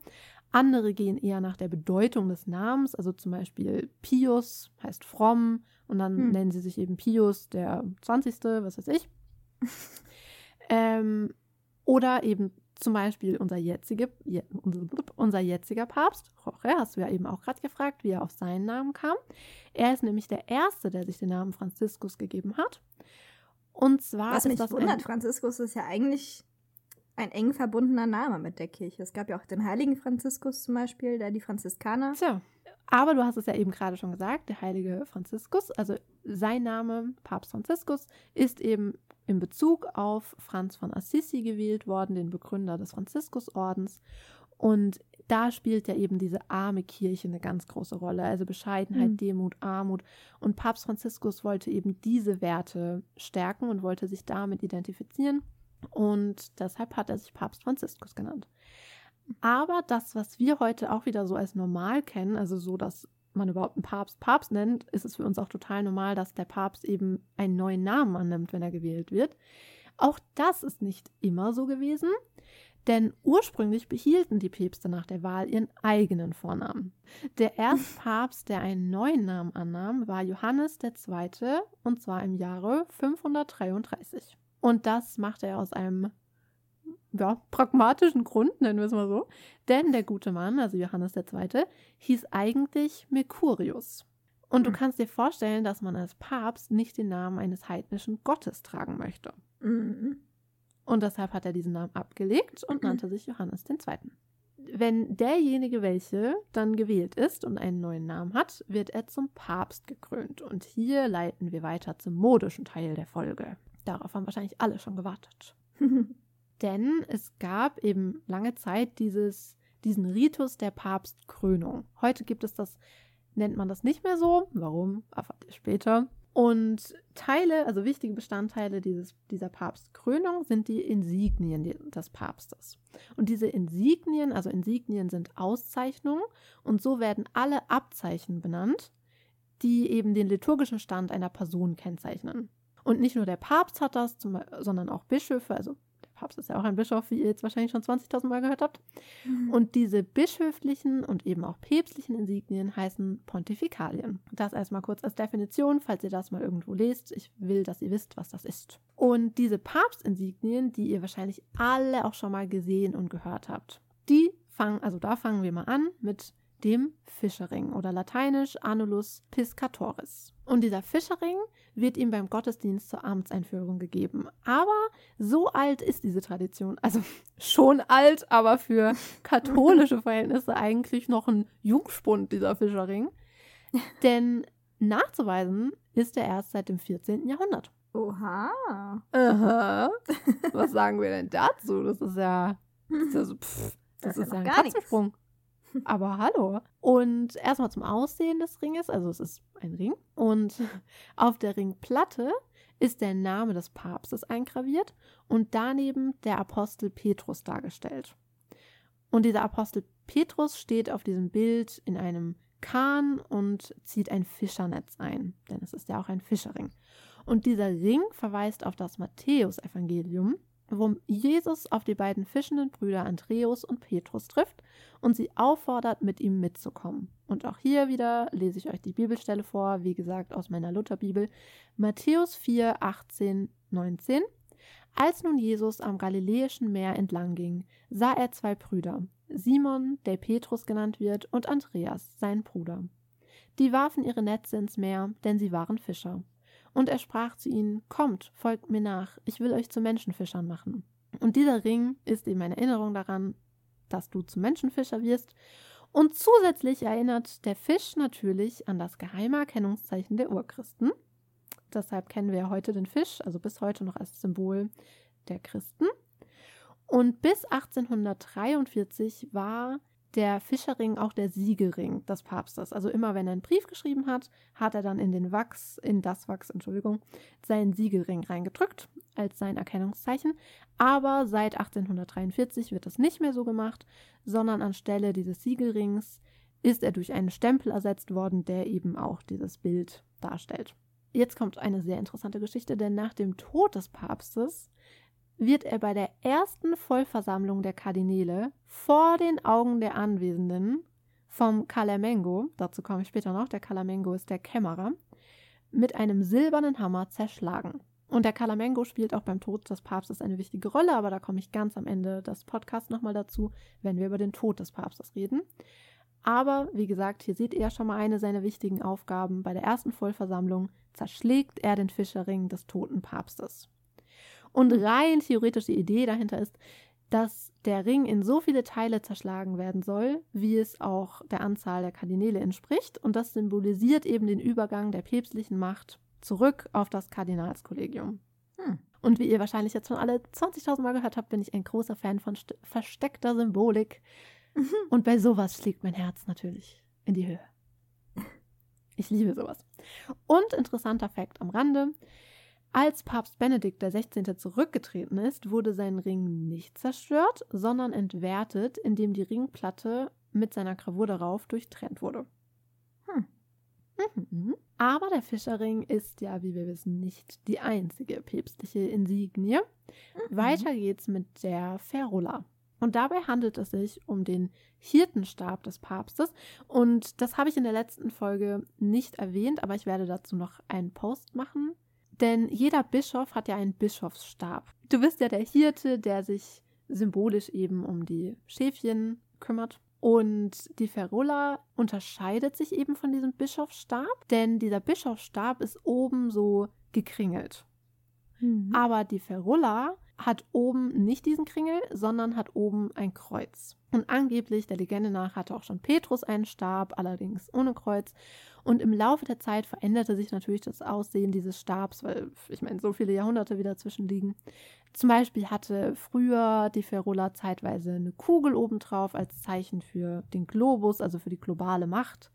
Andere gehen eher nach der Bedeutung des Namens, also zum Beispiel Pius heißt fromm und dann hm. nennen sie sich eben Pius der 20., was weiß ich. ähm, oder eben zum Beispiel unser, jetzige, unser jetziger Papst, Jorge, hast du ja eben auch gerade gefragt, wie er auf seinen Namen kam. Er ist nämlich der Erste, der sich den Namen Franziskus gegeben hat. Und zwar Was mich wundert, Franziskus ist ja eigentlich ein eng verbundener Name mit der Kirche. Es gab ja auch den heiligen Franziskus zum Beispiel, der die Franziskaner. Tja, aber du hast es ja eben gerade schon gesagt, der heilige Franziskus, also sein Name, Papst Franziskus, ist eben in Bezug auf Franz von Assisi gewählt worden, den Begründer des Franziskusordens. Und da spielt ja eben diese arme Kirche eine ganz große Rolle. Also Bescheidenheit, mhm. Demut, Armut. Und Papst Franziskus wollte eben diese Werte stärken und wollte sich damit identifizieren. Und deshalb hat er sich Papst Franziskus genannt. Aber das, was wir heute auch wieder so als normal kennen, also so, dass man überhaupt einen Papst Papst nennt, ist es für uns auch total normal, dass der Papst eben einen neuen Namen annimmt, wenn er gewählt wird. Auch das ist nicht immer so gewesen, denn ursprünglich behielten die Päpste nach der Wahl ihren eigenen Vornamen. Der erste Papst, der einen neuen Namen annahm, war Johannes II. und zwar im Jahre 533. Und das machte er aus einem ja, pragmatischen Grund, nennen wir es mal so. Denn der gute Mann, also Johannes II., hieß eigentlich Mercurius. Und du hm. kannst dir vorstellen, dass man als Papst nicht den Namen eines heidnischen Gottes tragen möchte. Mhm. Und deshalb hat er diesen Namen abgelegt und nannte sich Johannes II. Wenn derjenige, welche dann gewählt ist und einen neuen Namen hat, wird er zum Papst gekrönt. Und hier leiten wir weiter zum modischen Teil der Folge. Darauf haben wahrscheinlich alle schon gewartet. Denn es gab eben lange Zeit dieses, diesen Ritus der Papstkrönung. Heute gibt es das, nennt man das nicht mehr so. Warum? Erfahrt ihr später. Und Teile, also wichtige Bestandteile dieses, dieser Papstkrönung sind die Insignien des Papstes. Und diese Insignien, also Insignien sind Auszeichnungen und so werden alle Abzeichen benannt, die eben den liturgischen Stand einer Person kennzeichnen. Und nicht nur der Papst hat das, sondern auch Bischöfe, also Papst ist ja auch ein Bischof, wie ihr jetzt wahrscheinlich schon 20.000 Mal gehört habt. Mhm. Und diese bischöflichen und eben auch päpstlichen Insignien heißen Pontifikalien. Das erstmal kurz als Definition, falls ihr das mal irgendwo lest. Ich will, dass ihr wisst, was das ist. Und diese Papstinsignien, die ihr wahrscheinlich alle auch schon mal gesehen und gehört habt, die fangen, also da fangen wir mal an mit dem Fischerring oder lateinisch Anulus Piscatoris. Und dieser Fischerring wird ihm beim Gottesdienst zur Amtseinführung gegeben. Aber so alt ist diese Tradition. Also schon alt, aber für katholische Verhältnisse eigentlich noch ein Jungspund, dieser Fischerring. Denn nachzuweisen ist er erst seit dem 14. Jahrhundert. Oha. Aha. Was sagen wir denn dazu? Das ist ja, das ist ja so, pff, das, das ist ja ein Katzensprung. Aber hallo. Und erstmal zum Aussehen des Ringes. Also es ist ein Ring. Und auf der Ringplatte ist der Name des Papstes eingraviert und daneben der Apostel Petrus dargestellt. Und dieser Apostel Petrus steht auf diesem Bild in einem Kahn und zieht ein Fischernetz ein, denn es ist ja auch ein Fischerring. Und dieser Ring verweist auf das Matthäusevangelium, wo Jesus auf die beiden fischenden Brüder Andreas und Petrus trifft und sie auffordert, mit ihm mitzukommen. Und auch hier wieder lese ich euch die Bibelstelle vor, wie gesagt aus meiner Lutherbibel, Matthäus 4, 18, 19. Als nun Jesus am Galiläischen Meer entlang ging, sah er zwei Brüder, Simon, der Petrus genannt wird, und Andreas, sein Bruder. Die warfen ihre Netze ins Meer, denn sie waren Fischer. Und er sprach zu ihnen, Kommt, folgt mir nach, ich will euch zu Menschenfischern machen. Und dieser Ring ist eben eine Erinnerung daran, dass du zum Menschenfischer wirst. Und zusätzlich erinnert der Fisch natürlich an das geheime Erkennungszeichen der Urchristen. Deshalb kennen wir heute den Fisch, also bis heute noch als Symbol der Christen. Und bis 1843 war der Fischerring auch der Siegelring des Papstes. Also immer wenn er einen Brief geschrieben hat, hat er dann in den Wachs, in das Wachs, Entschuldigung, seinen Siegelring reingedrückt als sein Erkennungszeichen. Aber seit 1843 wird das nicht mehr so gemacht, sondern anstelle dieses Siegelrings ist er durch einen Stempel ersetzt worden, der eben auch dieses Bild darstellt. Jetzt kommt eine sehr interessante Geschichte, denn nach dem Tod des Papstes wird er bei der ersten Vollversammlung der Kardinäle vor den Augen der Anwesenden vom Calamengo, dazu komme ich später noch, der Calamengo ist der Kämmerer, mit einem silbernen Hammer zerschlagen. Und der Calamengo spielt auch beim Tod des Papstes eine wichtige Rolle, aber da komme ich ganz am Ende des Podcasts nochmal dazu, wenn wir über den Tod des Papstes reden. Aber wie gesagt, hier seht ihr schon mal eine seiner wichtigen Aufgaben. Bei der ersten Vollversammlung zerschlägt er den Fischerring des toten Papstes. Und rein theoretisch die Idee dahinter ist, dass der Ring in so viele Teile zerschlagen werden soll, wie es auch der Anzahl der Kardinäle entspricht. Und das symbolisiert eben den Übergang der päpstlichen Macht zurück auf das Kardinalskollegium. Hm. Und wie ihr wahrscheinlich jetzt schon alle 20.000 Mal gehört habt, bin ich ein großer Fan von versteckter Symbolik. Mhm. Und bei sowas schlägt mein Herz natürlich in die Höhe. Ich liebe sowas. Und interessanter Fakt am Rande: als Papst Benedikt XVI. zurückgetreten ist, wurde sein Ring nicht zerstört, sondern entwertet, indem die Ringplatte mit seiner Gravur darauf durchtrennt wurde. Hm. Mhm. Aber der Fischerring ist ja, wie wir wissen, nicht die einzige päpstliche Insignie. Mhm. Weiter geht's mit der Ferula. Und dabei handelt es sich um den Hirtenstab des Papstes. Und das habe ich in der letzten Folge nicht erwähnt, aber ich werde dazu noch einen Post machen. Denn jeder Bischof hat ja einen Bischofsstab. Du bist ja der Hirte, der sich symbolisch eben um die Schäfchen kümmert. Und die Ferula unterscheidet sich eben von diesem Bischofsstab, denn dieser Bischofsstab ist oben so gekringelt. Mhm. Aber die Ferula hat oben nicht diesen Kringel, sondern hat oben ein Kreuz. Und angeblich, der Legende nach, hatte auch schon Petrus einen Stab, allerdings ohne Kreuz. Und im Laufe der Zeit veränderte sich natürlich das Aussehen dieses Stabs, weil ich meine, so viele Jahrhunderte wieder dazwischen liegen. Zum Beispiel hatte früher die Ferula zeitweise eine Kugel obendrauf als Zeichen für den Globus, also für die globale Macht.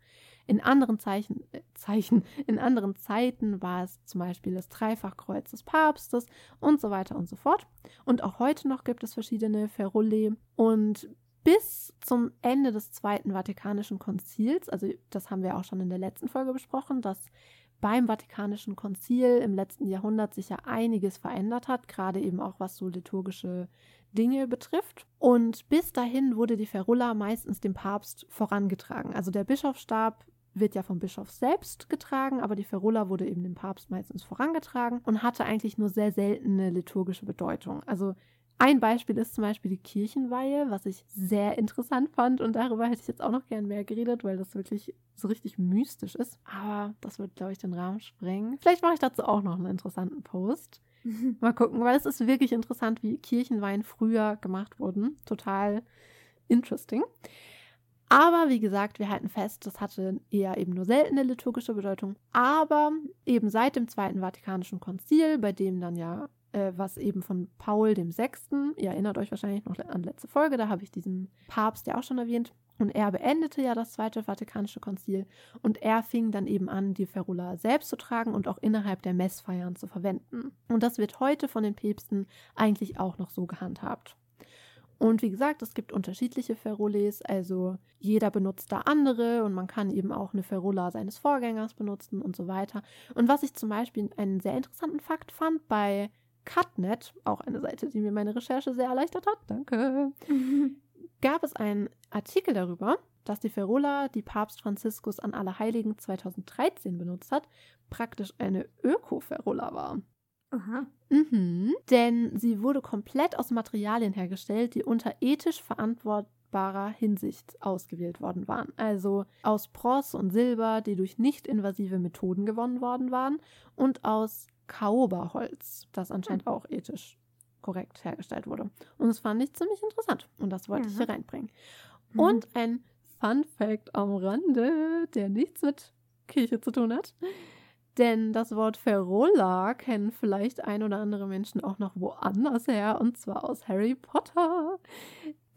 In anderen Zeichen, äh, Zeichen, in anderen Zeiten war es zum Beispiel das Dreifachkreuz des Papstes und so weiter und so fort. Und auch heute noch gibt es verschiedene Ferulae. Und bis zum Ende des Zweiten Vatikanischen Konzils, also das haben wir auch schon in der letzten Folge besprochen, dass beim Vatikanischen Konzil im letzten Jahrhundert sich ja einiges verändert hat, gerade eben auch was so liturgische Dinge betrifft. Und bis dahin wurde die Ferulla meistens dem Papst vorangetragen. Also der Bischofsstab wird ja vom Bischof selbst getragen, aber die Ferulla wurde eben dem Papst meistens vorangetragen und hatte eigentlich nur sehr seltene liturgische Bedeutung. Also ein Beispiel ist zum Beispiel die Kirchenweihe, was ich sehr interessant fand und darüber hätte ich jetzt auch noch gern mehr geredet, weil das wirklich so richtig mystisch ist. Aber das wird, glaube ich, den Rahmen sprengen. Vielleicht mache ich dazu auch noch einen interessanten Post. Mal gucken, weil es ist wirklich interessant, wie Kirchenweihen früher gemacht wurden. Total interesting. Aber wie gesagt, wir halten fest, das hatte eher eben nur seltene liturgische Bedeutung. Aber eben seit dem Zweiten Vatikanischen Konzil, bei dem dann ja, äh, was eben von Paul dem Sechsten, ihr erinnert euch wahrscheinlich noch an letzte Folge, da habe ich diesen Papst ja auch schon erwähnt. Und er beendete ja das Zweite Vatikanische Konzil und er fing dann eben an, die Ferula selbst zu tragen und auch innerhalb der Messfeiern zu verwenden. Und das wird heute von den Päpsten eigentlich auch noch so gehandhabt. Und wie gesagt, es gibt unterschiedliche Ferules, also jeder benutzt da andere und man kann eben auch eine Ferula seines Vorgängers benutzen und so weiter. Und was ich zum Beispiel einen sehr interessanten Fakt fand bei Cutnet, auch eine Seite, die mir meine Recherche sehr erleichtert hat, danke, gab es einen Artikel darüber, dass die Ferula, die Papst Franziskus an Allerheiligen 2013 benutzt hat, praktisch eine Öko-Ferula war. Aha. Mhm. Denn sie wurde komplett aus Materialien hergestellt, die unter ethisch verantwortbarer Hinsicht ausgewählt worden waren. Also aus Bronze und Silber, die durch nicht-invasive Methoden gewonnen worden waren, und aus Kaoba-Holz, das anscheinend hm. auch ethisch korrekt hergestellt wurde. Und das fand ich ziemlich interessant. Und das wollte mhm. ich hier reinbringen. Mhm. Und ein Fun Fact am Rande, der nichts mit Kirche zu tun hat. Denn das Wort Ferola kennen vielleicht ein oder andere Menschen auch noch woanders her, und zwar aus Harry Potter.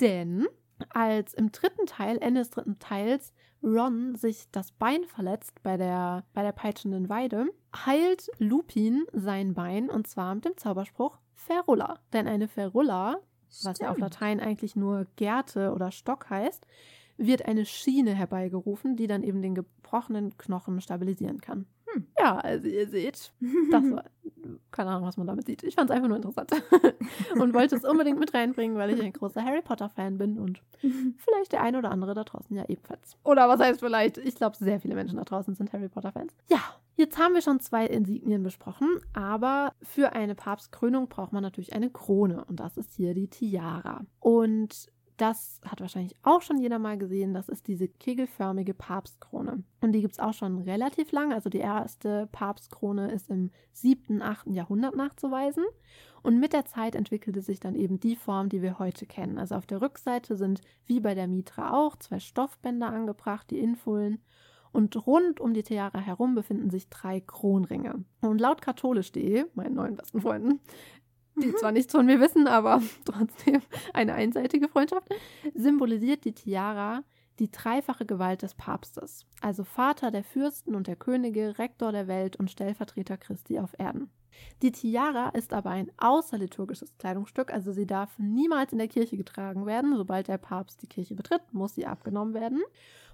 Denn als im dritten Teil, Ende des dritten Teils, Ron sich das Bein verletzt bei der, bei der peitschenden Weide, heilt Lupin sein Bein und zwar mit dem Zauberspruch Ferulla. Denn eine Ferulla, was ja auf Latein eigentlich nur Gerte oder Stock heißt, wird eine Schiene herbeigerufen, die dann eben den gebrochenen Knochen stabilisieren kann. Hm. Ja, also ihr seht, das war, keine Ahnung, was man damit sieht. Ich fand es einfach nur interessant und wollte es unbedingt mit reinbringen, weil ich ein großer Harry Potter-Fan bin und vielleicht der eine oder andere da draußen ja ebenfalls. Oder was heißt vielleicht? Ich glaube, sehr viele Menschen da draußen sind Harry Potter-Fans. Ja, jetzt haben wir schon zwei Insignien besprochen, aber für eine Papstkrönung braucht man natürlich eine Krone und das ist hier die Tiara. Und das hat wahrscheinlich auch schon jeder mal gesehen. Das ist diese kegelförmige Papstkrone. Und die gibt es auch schon relativ lang. Also die erste Papstkrone ist im 7., 8. Jahrhundert nachzuweisen. Und mit der Zeit entwickelte sich dann eben die Form, die wir heute kennen. Also auf der Rückseite sind, wie bei der Mitra auch, zwei Stoffbänder angebracht, die Infullen. Und rund um die Tiara herum befinden sich drei Kronringe. Und laut katholisch.de, meinen neuen besten Freunden, die zwar nichts von mir wissen, aber trotzdem eine einseitige Freundschaft, symbolisiert die Tiara die dreifache Gewalt des Papstes, also Vater der Fürsten und der Könige, Rektor der Welt und Stellvertreter Christi auf Erden. Die Tiara ist aber ein außerliturgisches Kleidungsstück, also sie darf niemals in der Kirche getragen werden. Sobald der Papst die Kirche betritt, muss sie abgenommen werden.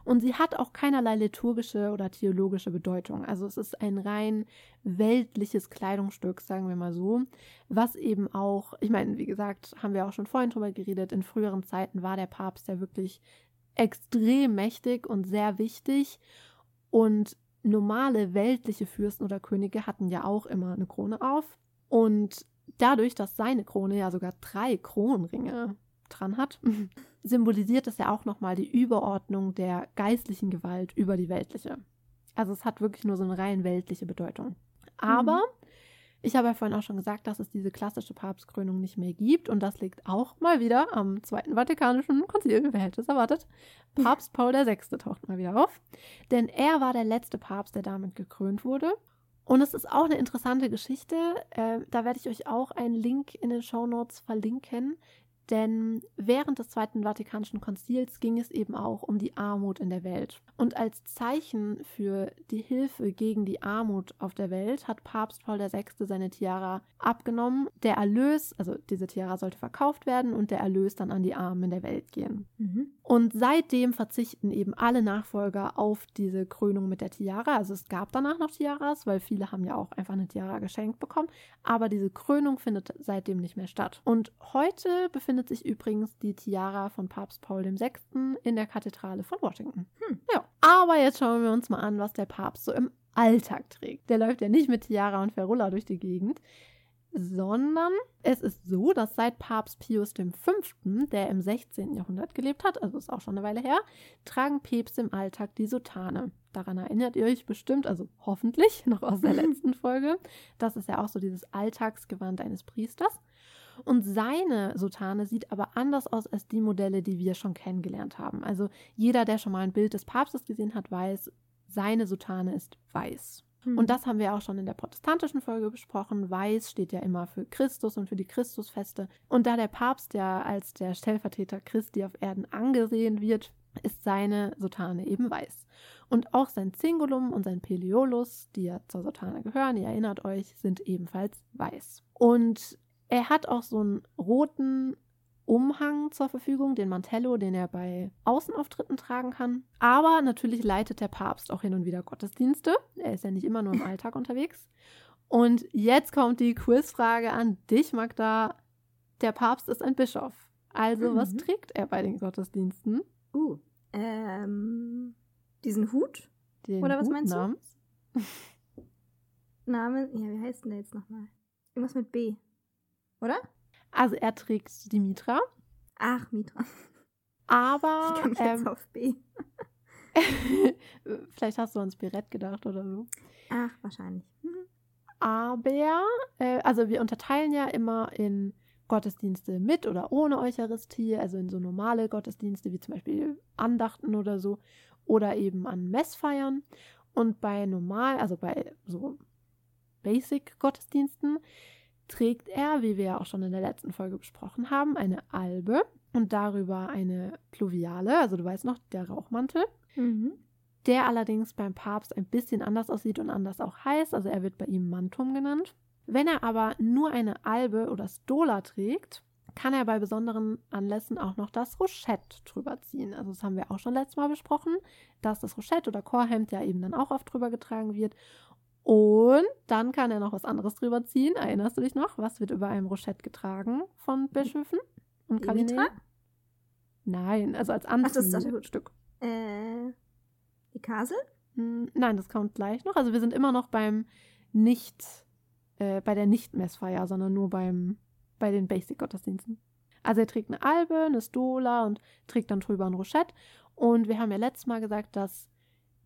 Und sie hat auch keinerlei liturgische oder theologische Bedeutung. Also es ist ein rein weltliches Kleidungsstück, sagen wir mal so, was eben auch, ich meine, wie gesagt, haben wir auch schon vorhin drüber geredet, in früheren Zeiten war der Papst ja wirklich extrem mächtig und sehr wichtig. Und normale weltliche Fürsten oder Könige hatten ja auch immer eine Krone auf. Und dadurch, dass seine Krone ja sogar drei Kronringe dran hat, symbolisiert es ja auch nochmal die Überordnung der geistlichen Gewalt über die weltliche. Also es hat wirklich nur so eine rein weltliche Bedeutung. Aber mhm. Ich habe ja vorhin auch schon gesagt, dass es diese klassische Papstkrönung nicht mehr gibt und das liegt auch mal wieder am Zweiten Vatikanischen Konzil, wer hätte es erwartet. Papst Paul VI. taucht mal wieder auf, denn er war der letzte Papst, der damit gekrönt wurde. Und es ist auch eine interessante Geschichte. Äh, da werde ich euch auch einen Link in den Show Notes verlinken. Denn während des Zweiten Vatikanischen Konzils ging es eben auch um die Armut in der Welt. Und als Zeichen für die Hilfe gegen die Armut auf der Welt hat Papst Paul VI. seine Tiara abgenommen. Der Erlös, also diese Tiara sollte verkauft werden und der Erlös dann an die Armen in der Welt gehen. Mhm. Und seitdem verzichten eben alle Nachfolger auf diese Krönung mit der Tiara. Also es gab danach noch Tiaras, weil viele haben ja auch einfach eine Tiara geschenkt bekommen. Aber diese Krönung findet seitdem nicht mehr statt. Und heute befindet sich übrigens die Tiara von Papst Paul VI. in der Kathedrale von Washington. Hm. Ja, aber jetzt schauen wir uns mal an, was der Papst so im Alltag trägt. Der läuft ja nicht mit Tiara und Ferulla durch die Gegend, sondern es ist so, dass seit Papst Pius V., der im 16. Jahrhundert gelebt hat, also ist auch schon eine Weile her, tragen Päpste im Alltag die Sotane. Daran erinnert ihr euch bestimmt, also hoffentlich noch aus der letzten Folge. Das ist ja auch so dieses Alltagsgewand eines Priesters. Und seine Sotane sieht aber anders aus als die Modelle, die wir schon kennengelernt haben. Also jeder, der schon mal ein Bild des Papstes gesehen hat, weiß, seine Sotane ist weiß. Hm. Und das haben wir auch schon in der protestantischen Folge besprochen. Weiß steht ja immer für Christus und für die Christusfeste. Und da der Papst ja als der Stellvertreter Christi auf Erden angesehen wird, ist seine Sotane eben weiß. Und auch sein Zingulum und sein Peliolus, die ja zur Sotane gehören, ihr erinnert euch, sind ebenfalls weiß. Und er hat auch so einen roten Umhang zur Verfügung, den Mantello, den er bei Außenauftritten tragen kann. Aber natürlich leitet der Papst auch hin und wieder Gottesdienste. Er ist ja nicht immer nur im Alltag unterwegs. Und jetzt kommt die Quizfrage an dich, Magda. Der Papst ist ein Bischof. Also, mhm. was trägt er bei den Gottesdiensten? Uh, ähm, diesen Hut? Den Oder was Hut meinst namens? du? Name, ja, wie heißt denn der jetzt nochmal? Irgendwas mit B. Oder? Also er trägt die Mitra. Ach, Mitra. Aber. Ich komme jetzt ähm, auf B. vielleicht hast du ans Birett gedacht oder so. Ach, wahrscheinlich. Mhm. Aber, äh, also wir unterteilen ja immer in Gottesdienste mit oder ohne Eucharistie, also in so normale Gottesdienste wie zum Beispiel Andachten oder so, oder eben an Messfeiern. Und bei normal, also bei so Basic-Gottesdiensten, trägt er, wie wir ja auch schon in der letzten Folge besprochen haben, eine Albe und darüber eine Pluviale, also du weißt noch, der Rauchmantel. Mhm. Der allerdings beim Papst ein bisschen anders aussieht und anders auch heißt, also er wird bei ihm Mantum genannt. Wenn er aber nur eine Albe oder Stola trägt, kann er bei besonderen Anlässen auch noch das Rochette drüber ziehen. Also das haben wir auch schon letztes Mal besprochen, dass das Rochette oder Chorhemd ja eben dann auch oft drüber getragen wird. Und dann kann er noch was anderes drüber ziehen. Erinnerst du dich noch? Was wird über einem Rochette getragen von Bischöfen und Kardinälen? Nein, also als Anziehstück. Äh, die Kasel? Hm, nein, das kommt gleich noch. Also wir sind immer noch beim nicht, äh, bei der Nicht-Messfeier, sondern nur beim, bei den Basic-Gottesdiensten. Also er trägt eine Albe, eine Stola und trägt dann drüber ein Rochette. Und wir haben ja letztes Mal gesagt, dass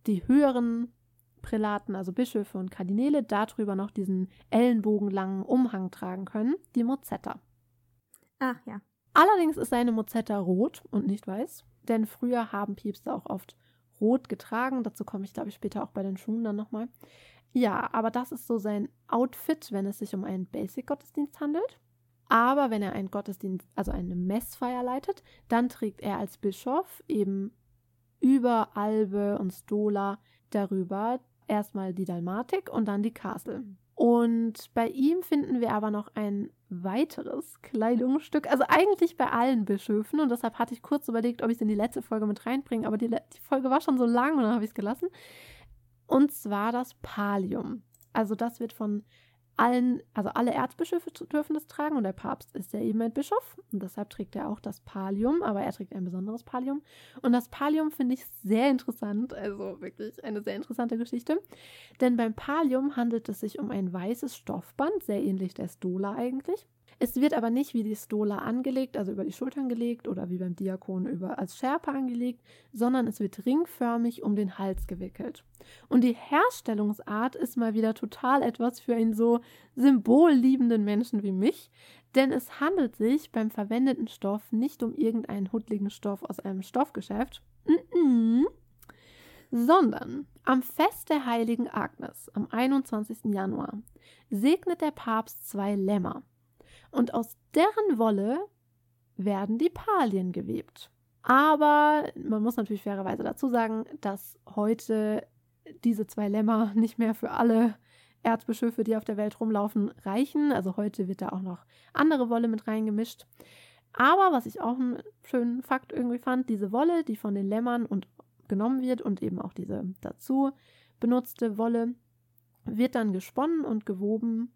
die höheren Prälaten, also Bischöfe und Kardinäle, darüber noch diesen ellenbogenlangen Umhang tragen können, die Mozetta. Ach ja. Allerdings ist seine Mozetta rot und nicht weiß, denn früher haben Päpste auch oft rot getragen. Dazu komme ich, glaube ich, später auch bei den Schuhen dann nochmal. Ja, aber das ist so sein Outfit, wenn es sich um einen Basic-Gottesdienst handelt. Aber wenn er einen Gottesdienst, also eine Messfeier leitet, dann trägt er als Bischof eben über Albe und Stola darüber erstmal die Dalmatik und dann die Castle. Und bei ihm finden wir aber noch ein weiteres Kleidungsstück, also eigentlich bei allen Bischöfen. Und deshalb hatte ich kurz überlegt, ob ich es in die letzte Folge mit reinbringe, aber die, die Folge war schon so lang und dann habe ich es gelassen. Und zwar das Pallium. Also das wird von allen, also alle Erzbischöfe dürfen das tragen und der Papst ist ja eben ein Bischof und deshalb trägt er auch das Pallium, aber er trägt ein besonderes Pallium. Und das Pallium finde ich sehr interessant, also wirklich eine sehr interessante Geschichte. Denn beim Pallium handelt es sich um ein weißes Stoffband, sehr ähnlich der Stola eigentlich. Es wird aber nicht wie die Stola angelegt, also über die Schultern gelegt oder wie beim Diakon über als Schärpe angelegt, sondern es wird ringförmig um den Hals gewickelt. Und die Herstellungsart ist mal wieder total etwas für einen so symbolliebenden Menschen wie mich, denn es handelt sich beim verwendeten Stoff nicht um irgendeinen huttligen Stoff aus einem Stoffgeschäft, mm -mm, sondern am Fest der heiligen Agnes am 21. Januar segnet der Papst zwei Lämmer und aus deren Wolle werden die Palien gewebt. Aber man muss natürlich fairerweise dazu sagen, dass heute diese zwei Lämmer nicht mehr für alle Erzbischöfe, die auf der Welt rumlaufen, reichen. Also heute wird da auch noch andere Wolle mit reingemischt. Aber was ich auch einen schönen Fakt irgendwie fand, diese Wolle, die von den Lämmern und genommen wird und eben auch diese dazu benutzte Wolle, wird dann gesponnen und gewoben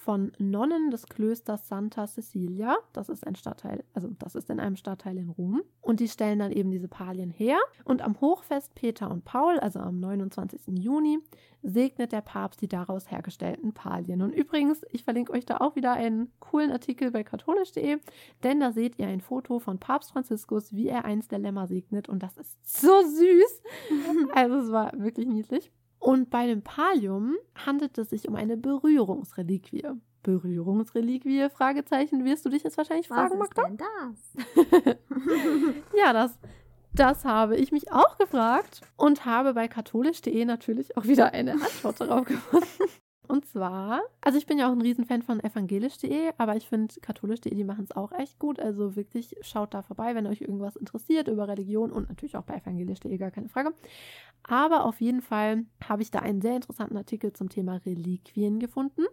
von Nonnen des Klösters Santa Cecilia. Das ist ein Stadtteil, also das ist in einem Stadtteil in Rom. Und die stellen dann eben diese Palien her. Und am Hochfest Peter und Paul, also am 29. Juni, segnet der Papst die daraus hergestellten Palien. Und übrigens, ich verlinke euch da auch wieder einen coolen Artikel bei katholisch.de, denn da seht ihr ein Foto von Papst Franziskus, wie er eins der Lämmer segnet. Und das ist so süß. Also es war wirklich niedlich. Und bei dem Pallium handelt es sich um eine Berührungsreliquie. Berührungsreliquie? Fragezeichen, wirst du dich jetzt wahrscheinlich fragen, Was ist denn das? ja, das, das habe ich mich auch gefragt und habe bei katholisch.de natürlich auch wieder eine Antwort darauf gefunden. Und zwar, also ich bin ja auch ein Riesenfan von evangelisch.de, aber ich finde katholisch.de, die machen es auch echt gut. Also wirklich schaut da vorbei, wenn euch irgendwas interessiert über Religion und natürlich auch bei evangelisch.de, gar keine Frage. Aber auf jeden Fall habe ich da einen sehr interessanten Artikel zum Thema Reliquien gefunden.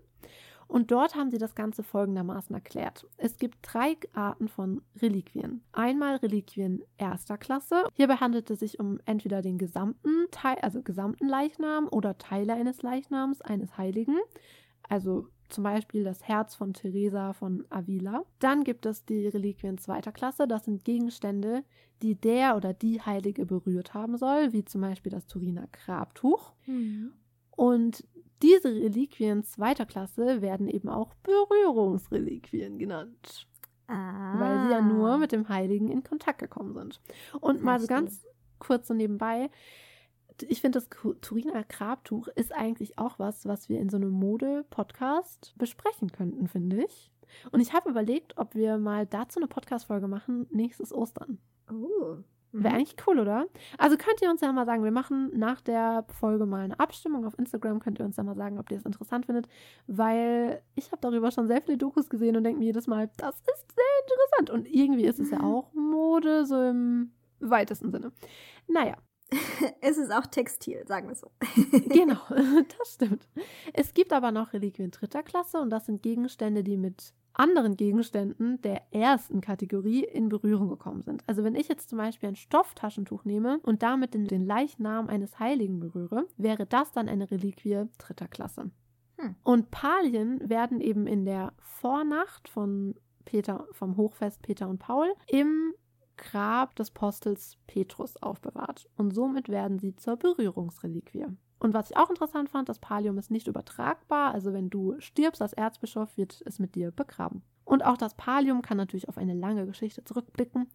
Und dort haben sie das Ganze folgendermaßen erklärt. Es gibt drei Arten von Reliquien. Einmal Reliquien erster Klasse. Hierbei handelt es sich um entweder den gesamten Teil, also gesamten Leichnam oder Teile eines Leichnams eines Heiligen. Also zum Beispiel das Herz von Teresa von Avila. Dann gibt es die Reliquien zweiter Klasse. Das sind Gegenstände, die der oder die Heilige berührt haben soll, wie zum Beispiel das Turiner Grabtuch. Mhm. Und diese Reliquien zweiter Klasse werden eben auch Berührungsreliquien genannt. Ah. Weil sie ja nur mit dem Heiligen in Kontakt gekommen sind. Und mal so ganz kurz so nebenbei, ich finde, das Turiner Grabtuch ist eigentlich auch was, was wir in so einem Mode-Podcast besprechen könnten, finde ich. Und ich habe überlegt, ob wir mal dazu eine Podcast-Folge machen, nächstes Ostern. Oh, Wäre mhm. eigentlich cool, oder? Also könnt ihr uns ja mal sagen, wir machen nach der Folge mal eine Abstimmung auf Instagram, könnt ihr uns ja mal sagen, ob ihr es interessant findet, weil ich habe darüber schon sehr viele Dokus gesehen und denke mir jedes Mal, das ist sehr interessant. Und irgendwie ist es ja auch Mode, so im weitesten Sinne. Naja. es ist auch Textil, sagen wir so. genau, das stimmt. Es gibt aber noch Reliquien dritter Klasse und das sind Gegenstände, die mit anderen Gegenständen der ersten Kategorie in Berührung gekommen sind. Also wenn ich jetzt zum Beispiel ein Stofftaschentuch nehme und damit den, den Leichnam eines Heiligen berühre, wäre das dann eine Reliquie dritter Klasse. Hm. Und Palien werden eben in der Vornacht von Peter, vom Hochfest Peter und Paul im Grab des Postels Petrus aufbewahrt. Und somit werden sie zur Berührungsreliquie. Und was ich auch interessant fand, das Pallium ist nicht übertragbar. Also wenn du stirbst als Erzbischof, wird es mit dir begraben. Und auch das Pallium kann natürlich auf eine lange Geschichte zurückblicken.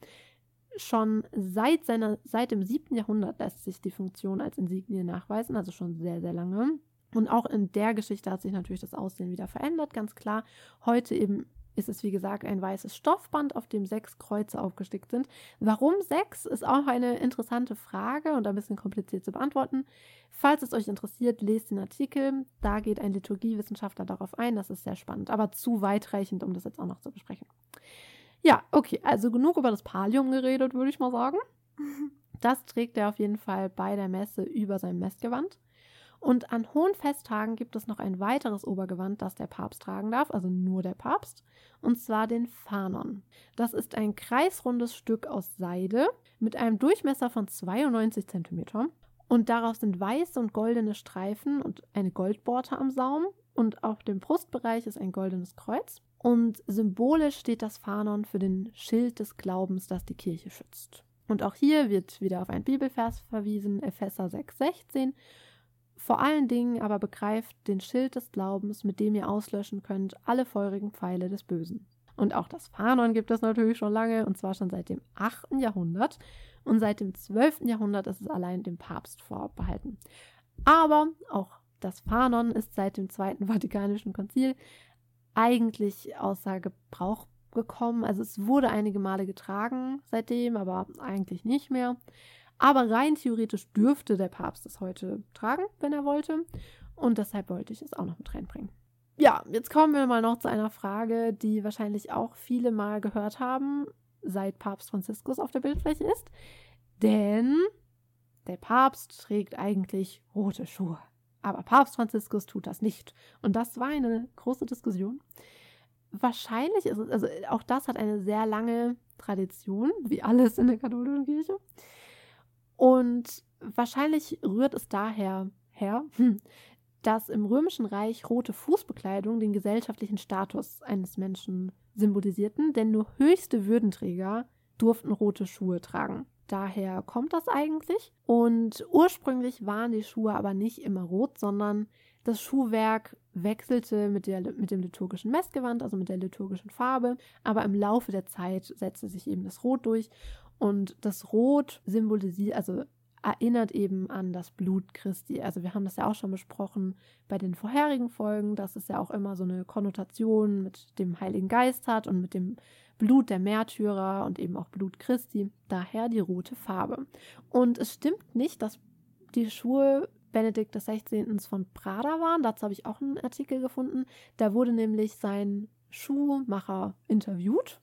Schon seit, seiner, seit dem 7. Jahrhundert lässt sich die Funktion als Insignie nachweisen, also schon sehr, sehr lange. Und auch in der Geschichte hat sich natürlich das Aussehen wieder verändert, ganz klar. Heute eben ist es, wie gesagt, ein weißes Stoffband, auf dem sechs Kreuze aufgestickt sind. Warum sechs, ist auch eine interessante Frage und ein bisschen kompliziert zu beantworten. Falls es euch interessiert, lest den Artikel. Da geht ein Liturgiewissenschaftler darauf ein. Das ist sehr spannend, aber zu weitreichend, um das jetzt auch noch zu besprechen. Ja, okay, also genug über das Pallium geredet, würde ich mal sagen. Das trägt er auf jeden Fall bei der Messe über sein Messgewand. Und an hohen Festtagen gibt es noch ein weiteres Obergewand, das der Papst tragen darf, also nur der Papst, und zwar den Phanon. Das ist ein kreisrundes Stück aus Seide mit einem Durchmesser von 92 cm. Und darauf sind weiße und goldene Streifen und eine Goldborte am Saum. Und auf dem Brustbereich ist ein goldenes Kreuz. Und symbolisch steht das Phanon für den Schild des Glaubens, das die Kirche schützt. Und auch hier wird wieder auf ein Bibelvers verwiesen, Epheser 6,16. Vor allen Dingen aber begreift den Schild des Glaubens, mit dem ihr auslöschen könnt alle feurigen Pfeile des Bösen. Und auch das Phanon gibt es natürlich schon lange, und zwar schon seit dem 8. Jahrhundert. Und seit dem 12. Jahrhundert ist es allein dem Papst vorbehalten. Aber auch das Phanon ist seit dem Zweiten Vatikanischen Konzil eigentlich außer Gebrauch gekommen. Also es wurde einige Male getragen seitdem, aber eigentlich nicht mehr. Aber rein theoretisch dürfte der Papst es heute tragen, wenn er wollte. Und deshalb wollte ich es auch noch mit reinbringen. Ja, jetzt kommen wir mal noch zu einer Frage, die wahrscheinlich auch viele mal gehört haben, seit Papst Franziskus auf der Bildfläche ist. Denn der Papst trägt eigentlich rote Schuhe. Aber Papst Franziskus tut das nicht. Und das war eine große Diskussion. Wahrscheinlich ist es, also auch das hat eine sehr lange Tradition, wie alles in der katholischen Kirche. Und wahrscheinlich rührt es daher her, hm, dass im Römischen Reich rote Fußbekleidung den gesellschaftlichen Status eines Menschen symbolisierten, denn nur höchste Würdenträger durften rote Schuhe tragen. Daher kommt das eigentlich. Und ursprünglich waren die Schuhe aber nicht immer rot, sondern das Schuhwerk wechselte mit, der, mit dem liturgischen Messgewand, also mit der liturgischen Farbe. Aber im Laufe der Zeit setzte sich eben das Rot durch. Und das Rot symbolisiert, also erinnert eben an das Blut Christi. Also wir haben das ja auch schon besprochen bei den vorherigen Folgen, dass es ja auch immer so eine Konnotation mit dem Heiligen Geist hat und mit dem Blut der Märtyrer und eben auch Blut Christi. Daher die rote Farbe. Und es stimmt nicht, dass die Schuhe Benedikt XVI. von Prada waren. Dazu habe ich auch einen Artikel gefunden. Da wurde nämlich sein Schuhmacher interviewt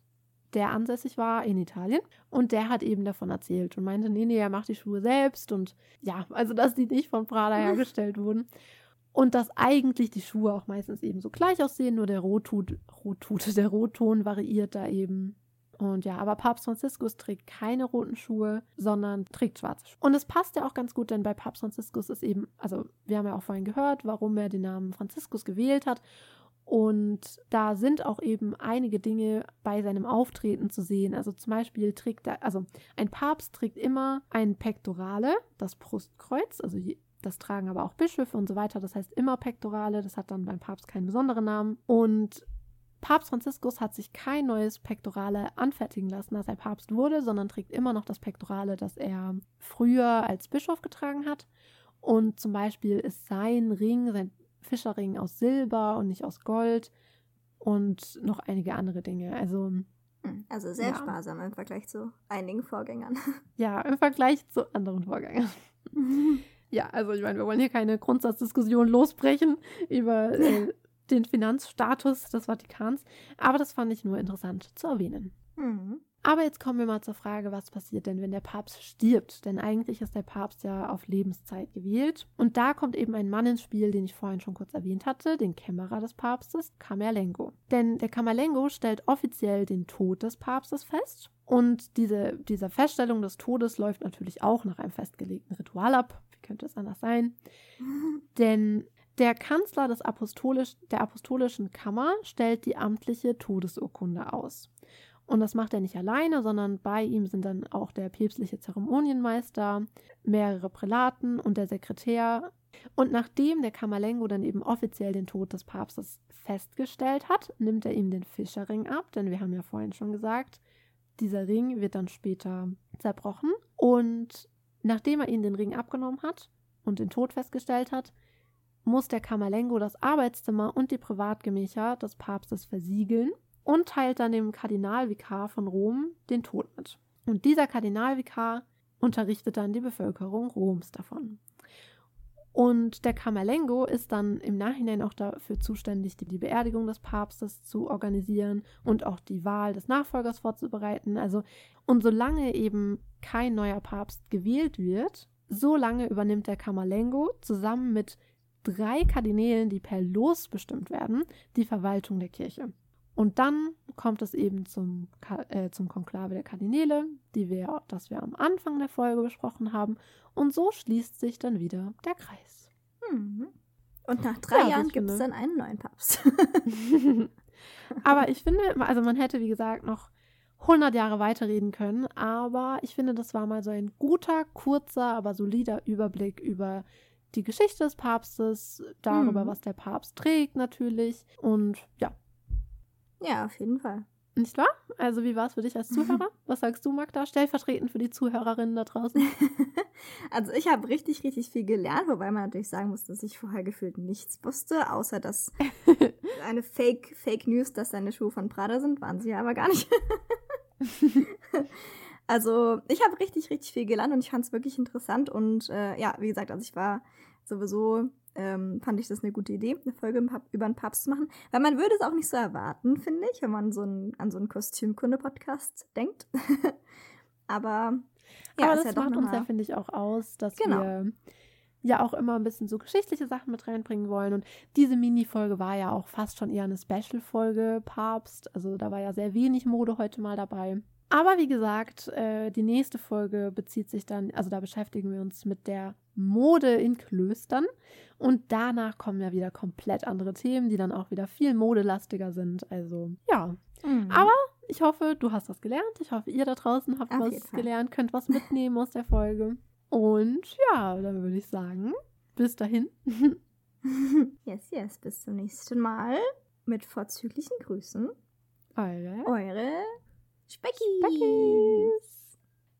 der ansässig war in Italien. Und der hat eben davon erzählt und meinte, nee, nee, er macht die Schuhe selbst. Und ja, also dass die nicht von Prada hergestellt wurden. Und dass eigentlich die Schuhe auch meistens eben so gleich aussehen, nur der Rottut, Rottut, der Rotton variiert da eben. Und ja, aber Papst Franziskus trägt keine roten Schuhe, sondern trägt schwarze Schuhe. Und es passt ja auch ganz gut, denn bei Papst Franziskus ist eben, also wir haben ja auch vorhin gehört, warum er den Namen Franziskus gewählt hat. Und da sind auch eben einige Dinge bei seinem Auftreten zu sehen. Also zum Beispiel trägt er, also ein Papst trägt immer ein Pektorale, das Brustkreuz, also das tragen aber auch Bischöfe und so weiter. Das heißt immer Pektorale, das hat dann beim Papst keinen besonderen Namen. Und Papst Franziskus hat sich kein neues Pektorale anfertigen lassen, als er Papst wurde, sondern trägt immer noch das Pektorale, das er früher als Bischof getragen hat. Und zum Beispiel ist sein Ring, sein Fischerring aus Silber und nicht aus Gold und noch einige andere Dinge. Also, hm, also sehr ja. sparsam im Vergleich zu einigen Vorgängern. Ja, im Vergleich zu anderen Vorgängern. ja, also ich meine, wir wollen hier keine Grundsatzdiskussion losbrechen über äh, den Finanzstatus des Vatikans, aber das fand ich nur interessant zu erwähnen. Mhm. Aber jetzt kommen wir mal zur Frage, was passiert denn, wenn der Papst stirbt? Denn eigentlich ist der Papst ja auf Lebenszeit gewählt. Und da kommt eben ein Mann ins Spiel, den ich vorhin schon kurz erwähnt hatte, den Kämmerer des Papstes, Camerlengo. Denn der Camerlengo stellt offiziell den Tod des Papstes fest. Und diese, diese Feststellung des Todes läuft natürlich auch nach einem festgelegten Ritual ab. Wie könnte es anders sein? Denn der Kanzler des Apostolisch, der Apostolischen Kammer stellt die amtliche Todesurkunde aus. Und das macht er nicht alleine, sondern bei ihm sind dann auch der päpstliche Zeremonienmeister, mehrere Prälaten und der Sekretär. Und nachdem der Kamalengo dann eben offiziell den Tod des Papstes festgestellt hat, nimmt er ihm den Fischerring ab, denn wir haben ja vorhin schon gesagt, dieser Ring wird dann später zerbrochen. Und nachdem er ihn den Ring abgenommen hat und den Tod festgestellt hat, muss der Kamalengo das Arbeitszimmer und die Privatgemächer des Papstes versiegeln und teilt dann dem Kardinalvikar von Rom den Tod mit. Und dieser Kardinalvikar unterrichtet dann die Bevölkerung Roms davon. Und der Camerlengo ist dann im Nachhinein auch dafür zuständig, die Beerdigung des Papstes zu organisieren und auch die Wahl des Nachfolgers vorzubereiten. Also, und solange eben kein neuer Papst gewählt wird, so lange übernimmt der Camerlengo zusammen mit drei Kardinälen, die per Los bestimmt werden, die Verwaltung der Kirche. Und dann kommt es eben zum, äh, zum Konklave der Kardinäle, die wir, das wir am Anfang der Folge besprochen haben. Und so schließt sich dann wieder der Kreis. Mhm. Und nach drei ja, Jahren gibt es dann einen neuen Papst. aber ich finde, also man hätte, wie gesagt, noch 100 Jahre weiterreden können, aber ich finde, das war mal so ein guter, kurzer, aber solider Überblick über die Geschichte des Papstes, darüber, mhm. was der Papst trägt natürlich. Und ja, ja, auf jeden Fall. Nicht wahr? Also, wie war es für dich als Zuhörer? Was sagst du, Magda? Stellvertretend für die Zuhörerinnen da draußen. also, ich habe richtig, richtig viel gelernt, wobei man natürlich sagen muss, dass ich vorher gefühlt nichts wusste, außer dass eine Fake, Fake News, dass deine Schuhe von Prada sind, waren sie ja aber gar nicht. also, ich habe richtig, richtig viel gelernt und ich fand es wirklich interessant. Und äh, ja, wie gesagt, also ich war sowieso ähm, fand ich das eine gute Idee, eine Folge über einen Papst zu machen. Weil man würde es auch nicht so erwarten, finde ich, wenn man so ein, an so einen Kostümkunde-Podcast denkt. Aber ja, Aber das ja macht uns ja, finde ich, auch aus, dass genau. wir ja auch immer ein bisschen so geschichtliche Sachen mit reinbringen wollen. Und diese Mini-Folge war ja auch fast schon eher eine Special-Folge, Papst. Also da war ja sehr wenig Mode heute mal dabei. Aber wie gesagt, äh, die nächste Folge bezieht sich dann, also da beschäftigen wir uns mit der Mode in Klöstern. Und danach kommen ja wieder komplett andere Themen, die dann auch wieder viel modelastiger sind. Also ja. Mhm. Aber ich hoffe, du hast was gelernt. Ich hoffe, ihr da draußen habt Auf was gelernt, könnt was mitnehmen aus der Folge. Und ja, dann würde ich sagen, bis dahin. yes, yes, bis zum nächsten Mal. Mit vorzüglichen Grüßen. Eure, Eure Speckies. Speckies.